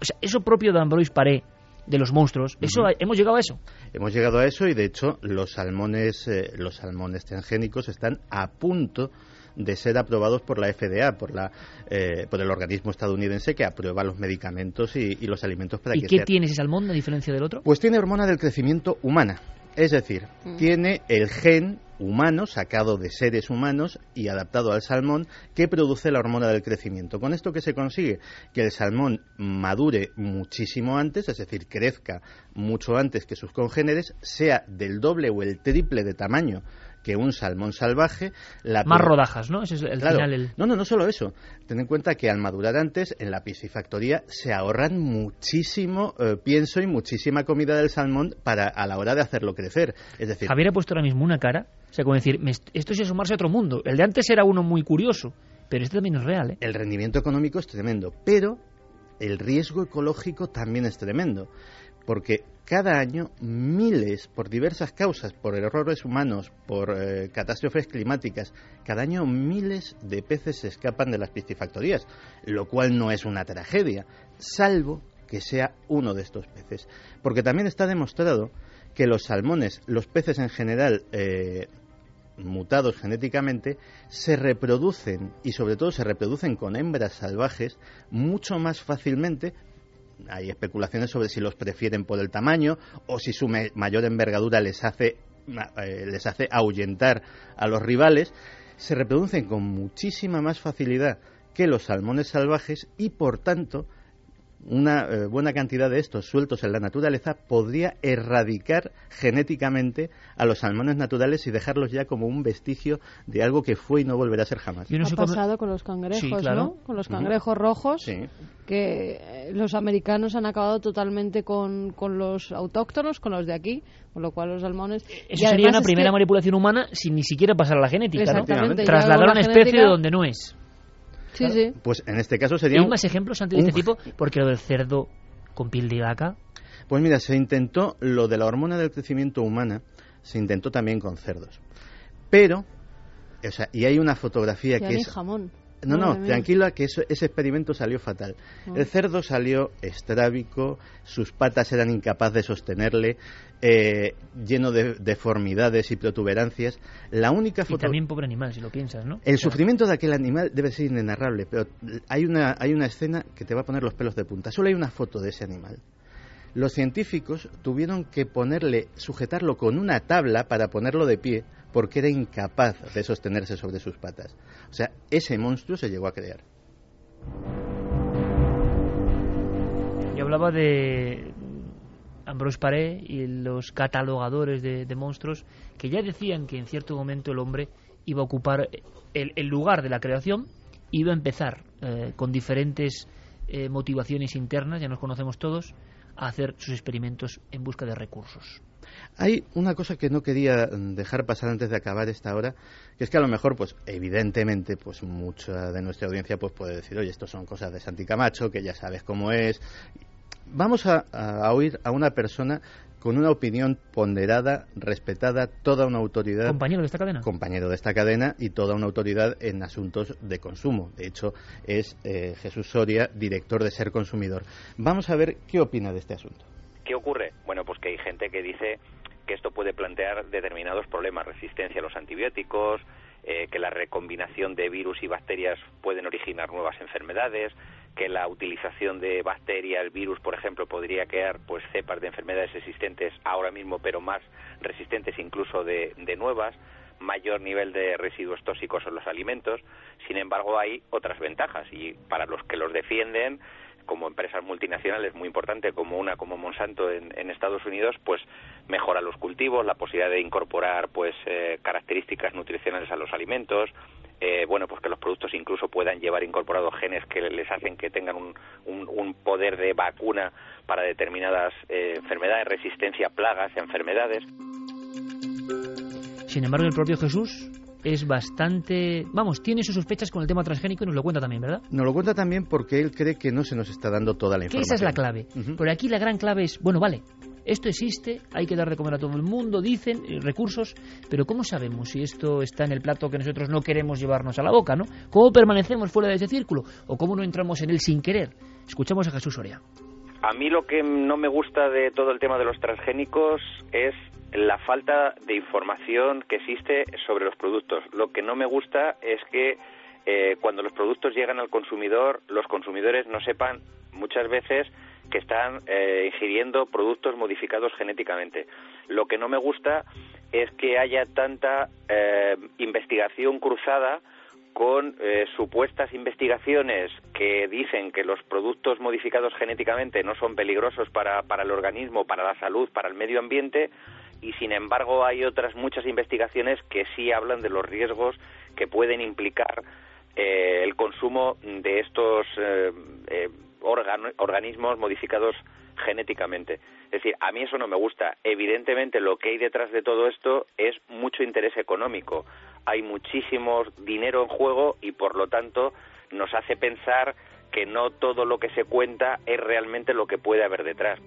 o sea, eso propio de Ambroise Paré, de los monstruos, eso hemos llegado a eso. Hemos llegado a eso y de hecho los salmones, eh, los salmones transgénicos están a punto de ser aprobados por la FDA, por, la, eh, por el organismo estadounidense que aprueba los medicamentos y, los alimentos para ¿Y qué tiene ese salmón a diferencia del otro? Pues tiene hormona del crecimiento humana. Es decir, mm. tiene el gen humano sacado de seres humanos y adaptado al salmón que produce la hormona del crecimiento. Con esto que se consigue que el salmón madure muchísimo antes, es decir, crezca mucho antes que sus congéneres, sea del doble o el triple de tamaño que un salmón salvaje. La Más rodajas, ¿no? Ese es el final. No, no, no solo eso. Ten en cuenta que al madurar antes, en la piscifactoría se ahorran muchísimo eh, pienso y muchísima comida del salmón para a la hora de hacerlo crecer. Es decir, Javier ha puesto ahora mismo una cara, o sea, como decir, esto es asomarse a otro mundo. El de antes era uno muy curioso, pero este también es real. ¿eh? El rendimiento económico es tremendo, pero el riesgo ecológico también es tremendo porque cada año miles, por diversas causas, por errores humanos, por eh, catástrofes climáticas, cada año miles de peces se escapan de las piscifactorías, lo cual no es una tragedia, salvo que sea uno de estos peces. Porque también está demostrado que los salmones, los peces en general, eh, mutados genéticamente, se reproducen y sobre todo se reproducen con hembras salvajes mucho más fácilmente hay especulaciones sobre si los prefieren por el tamaño o si su mayor envergadura les hace, eh, les hace ahuyentar a los rivales, se reproducen con muchísima más facilidad que los salmones salvajes y por tanto una eh, buena cantidad de estos sueltos en la naturaleza podría erradicar genéticamente a los salmones naturales y dejarlos ya como un vestigio de algo que fue y no volverá a ser jamás. ha pasado con los cangrejos, ¿no? Con los cangrejos rojos, que eh, los americanos han acabado totalmente con, con, los autóctonos, con los de aquí, con lo cual los salmones... Eso sería una primera manipulación humana sin ni siquiera pasar a la genética, ¿no? Trasladar una especie de donde no es. Sí, sí. Pues en este caso sería... ¿Hay más ejemplos antes de este tipo? Porque lo del cerdo con piel de vaca... Pues mira, se intentó lo de la hormona del crecimiento humana, se intentó también con cerdos. Pero, o sea, y hay una fotografía que es... jamón. No, no, tranquila, que ese experimento salió fatal. Ah. El cerdo salió estrábico, sus patas eran incapaces de sostenerle, eh, lleno de deformidades y protuberancias. La única foto... Y también pobre animal, si lo piensas, ¿no? El sufrimiento de aquel animal debe ser inenarrable, pero hay una, hay una escena que te va a poner los pelos de punta. Solo hay una foto de ese animal. Los científicos tuvieron que ponerle, sujetarlo con una tabla para ponerlo de pie, porque era incapaz de sostenerse sobre sus patas. O sea, ese monstruo se llegó a crear. Yo hablaba de Ambrose Paré y los catalogadores de, monstruos que ya decían que en cierto momento el hombre iba a ocupar el, lugar de la creación, iba a empezar eh, con diferentes eh, motivaciones internas, ya nos conocemos todos, a hacer sus experimentos en busca de recursos. Hay una cosa que no quería dejar pasar antes de acabar esta hora, que es que a lo mejor, pues evidentemente, pues mucha de nuestra audiencia pues puede decir, oye, esto son cosas de Santi Camacho, que ya sabes cómo es. Vamos a, a oír a una persona con una opinión ponderada, respetada, toda una autoridad. Compañero de esta cadena. Compañero de esta cadena y toda una autoridad en asuntos de consumo. De hecho, es eh, Jesús Soria, director de Ser Consumidor. Vamos a ver qué opina de este asunto. ¿Qué ocurre? Bueno, pues que hay gente que dice que esto puede plantear determinados problemas, resistencia a los antibióticos, eh, que la recombinación de virus y bacterias pueden originar nuevas enfermedades, que la utilización de bacterias, virus, por ejemplo, podría crear pues cepas de enfermedades existentes ahora mismo, pero más resistentes incluso de, de nuevas, mayor nivel de residuos tóxicos en los alimentos. Sin embargo, hay otras ventajas y para los que los defienden como empresas multinacionales muy importante como una como Monsanto en, Estados Unidos pues mejora los cultivos la posibilidad de incorporar pues eh, características nutricionales a los alimentos eh, bueno pues que los productos incluso puedan llevar incorporados genes que les hacen que tengan un, un, poder de vacuna para determinadas eh, enfermedades resistencia a plagas enfermedades. Sin embargo el propio Jesús es bastante... Vamos, tiene sus sospechas con el tema transgénico y nos lo cuenta también, ¿verdad? Nos lo cuenta también porque él cree que no se nos está dando toda la información. esa es la clave. Pero aquí la gran clave es, bueno, vale, esto existe, hay que dar de comer a todo el mundo, dicen, eh, recursos, pero ¿cómo sabemos si esto está en el plato que nosotros no queremos llevarnos a la boca, ¿no? ¿Cómo permanecemos fuera de ese círculo? ¿O cómo no entramos en él sin querer? Escuchamos a Jesús Soria. A mí lo que no me gusta de todo el tema de los transgénicos es la falta de información que existe sobre los productos. Lo que no me gusta es que eh, cuando los productos llegan al consumidor, los consumidores no sepan muchas veces que están eh, ingiriendo productos modificados genéticamente. Lo que no me gusta es que haya tanta eh, investigación cruzada con supuestas investigaciones que dicen que los productos modificados genéticamente no son peligrosos para, para el organismo, para la salud, para el medio ambiente, y sin embargo hay otras muchas investigaciones que sí hablan de los riesgos que pueden implicar eh, el consumo de estos eh, eh, organismos modificados genéticamente. Es decir, a mí eso no me gusta. Evidentemente lo que hay detrás de todo esto es mucho interés económico. Hay muchísimo dinero en juego y por lo tanto nos hace pensar que no todo lo que se cuenta es realmente lo que puede haber detrás.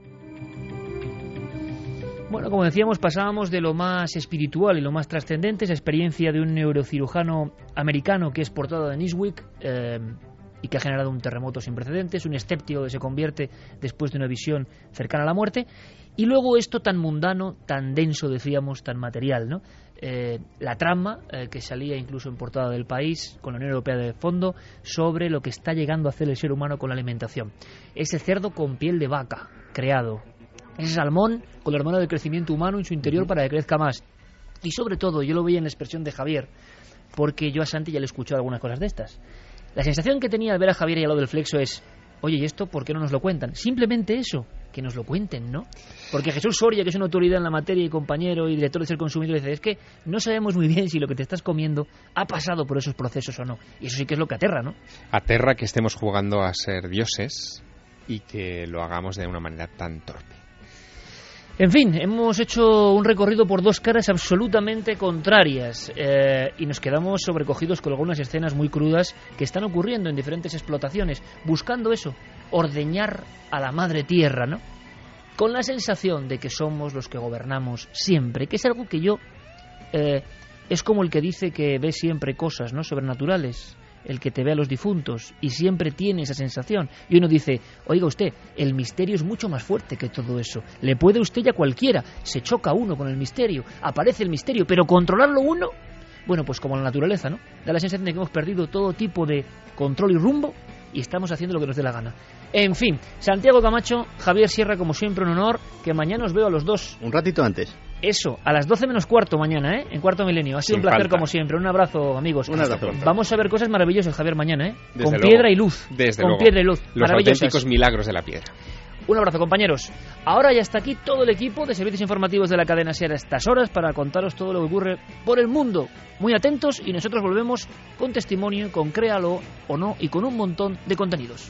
Bueno, como decíamos, pasábamos de lo más espiritual y lo más trascendente, esa experiencia de un neurocirujano americano que es portado de Newsweek eh, y que ha generado un terremoto sin precedentes, un escéptico que se convierte después de una visión cercana a la muerte, y luego esto tan mundano, tan denso, decíamos, tan material, ¿no? Eh, la trama eh, que salía incluso en portada del país con la Unión Europea de fondo sobre lo que está llegando a hacer el ser humano con la alimentación. Ese cerdo con piel de vaca creado ese salmón con la hormona del crecimiento humano en su interior para que crezca más. Y sobre todo, yo lo veía en la expresión de Javier, porque yo a Santi ya le he escuchado algunas cosas de estas. La sensación que tenía al ver a Javier y al lado del flexo es, oye, ¿y esto por qué no nos lo cuentan? Simplemente eso, que nos lo cuenten, ¿no? Porque Jesús Soria, que es una autoridad en la materia y compañero y director de ser consumidor, dice, es que no sabemos muy bien si lo que te estás comiendo ha pasado por esos procesos o no. Y eso sí que es lo que aterra, ¿no? Aterra que estemos jugando a ser dioses y que lo hagamos de una manera tan torpe. En fin, hemos hecho un recorrido por dos caras absolutamente contrarias eh, y nos quedamos sobrecogidos con algunas escenas muy crudas que están ocurriendo en diferentes explotaciones, buscando eso, ordeñar a la madre tierra, ¿no? Con la sensación de que somos los que gobernamos siempre, que es algo que yo... Eh, es como el que dice que ve siempre cosas no sobrenaturales el que te ve a los difuntos y siempre tiene esa sensación. Y uno dice, oiga usted, el misterio es mucho más fuerte que todo eso. Le puede usted ya cualquiera, se choca uno con el misterio, aparece el misterio, pero controlarlo uno, bueno, pues como la naturaleza, ¿no? Da la sensación de que hemos perdido todo tipo de control y rumbo y estamos haciendo lo que nos dé la gana. En fin, Santiago Camacho, Javier Sierra, como siempre, un honor. Que mañana os veo a los dos. Un ratito antes. Eso, a las 12 menos cuarto mañana, ¿eh? En cuarto milenio. Ha sido un placer como siempre. Un abrazo, amigos. Un abrazo. Vamos a ver cosas maravillosas, Javier, mañana, ¿eh? Desde con luego. piedra y luz. Desde con luego. piedra y luz. Los auténticos milagros de la piedra. Un abrazo, compañeros. Ahora ya está aquí todo el equipo de servicios informativos de la cadena SER a estas horas para contaros todo lo que ocurre por el mundo. Muy atentos y nosotros volvemos con testimonio, con créalo o no y con un montón de contenidos.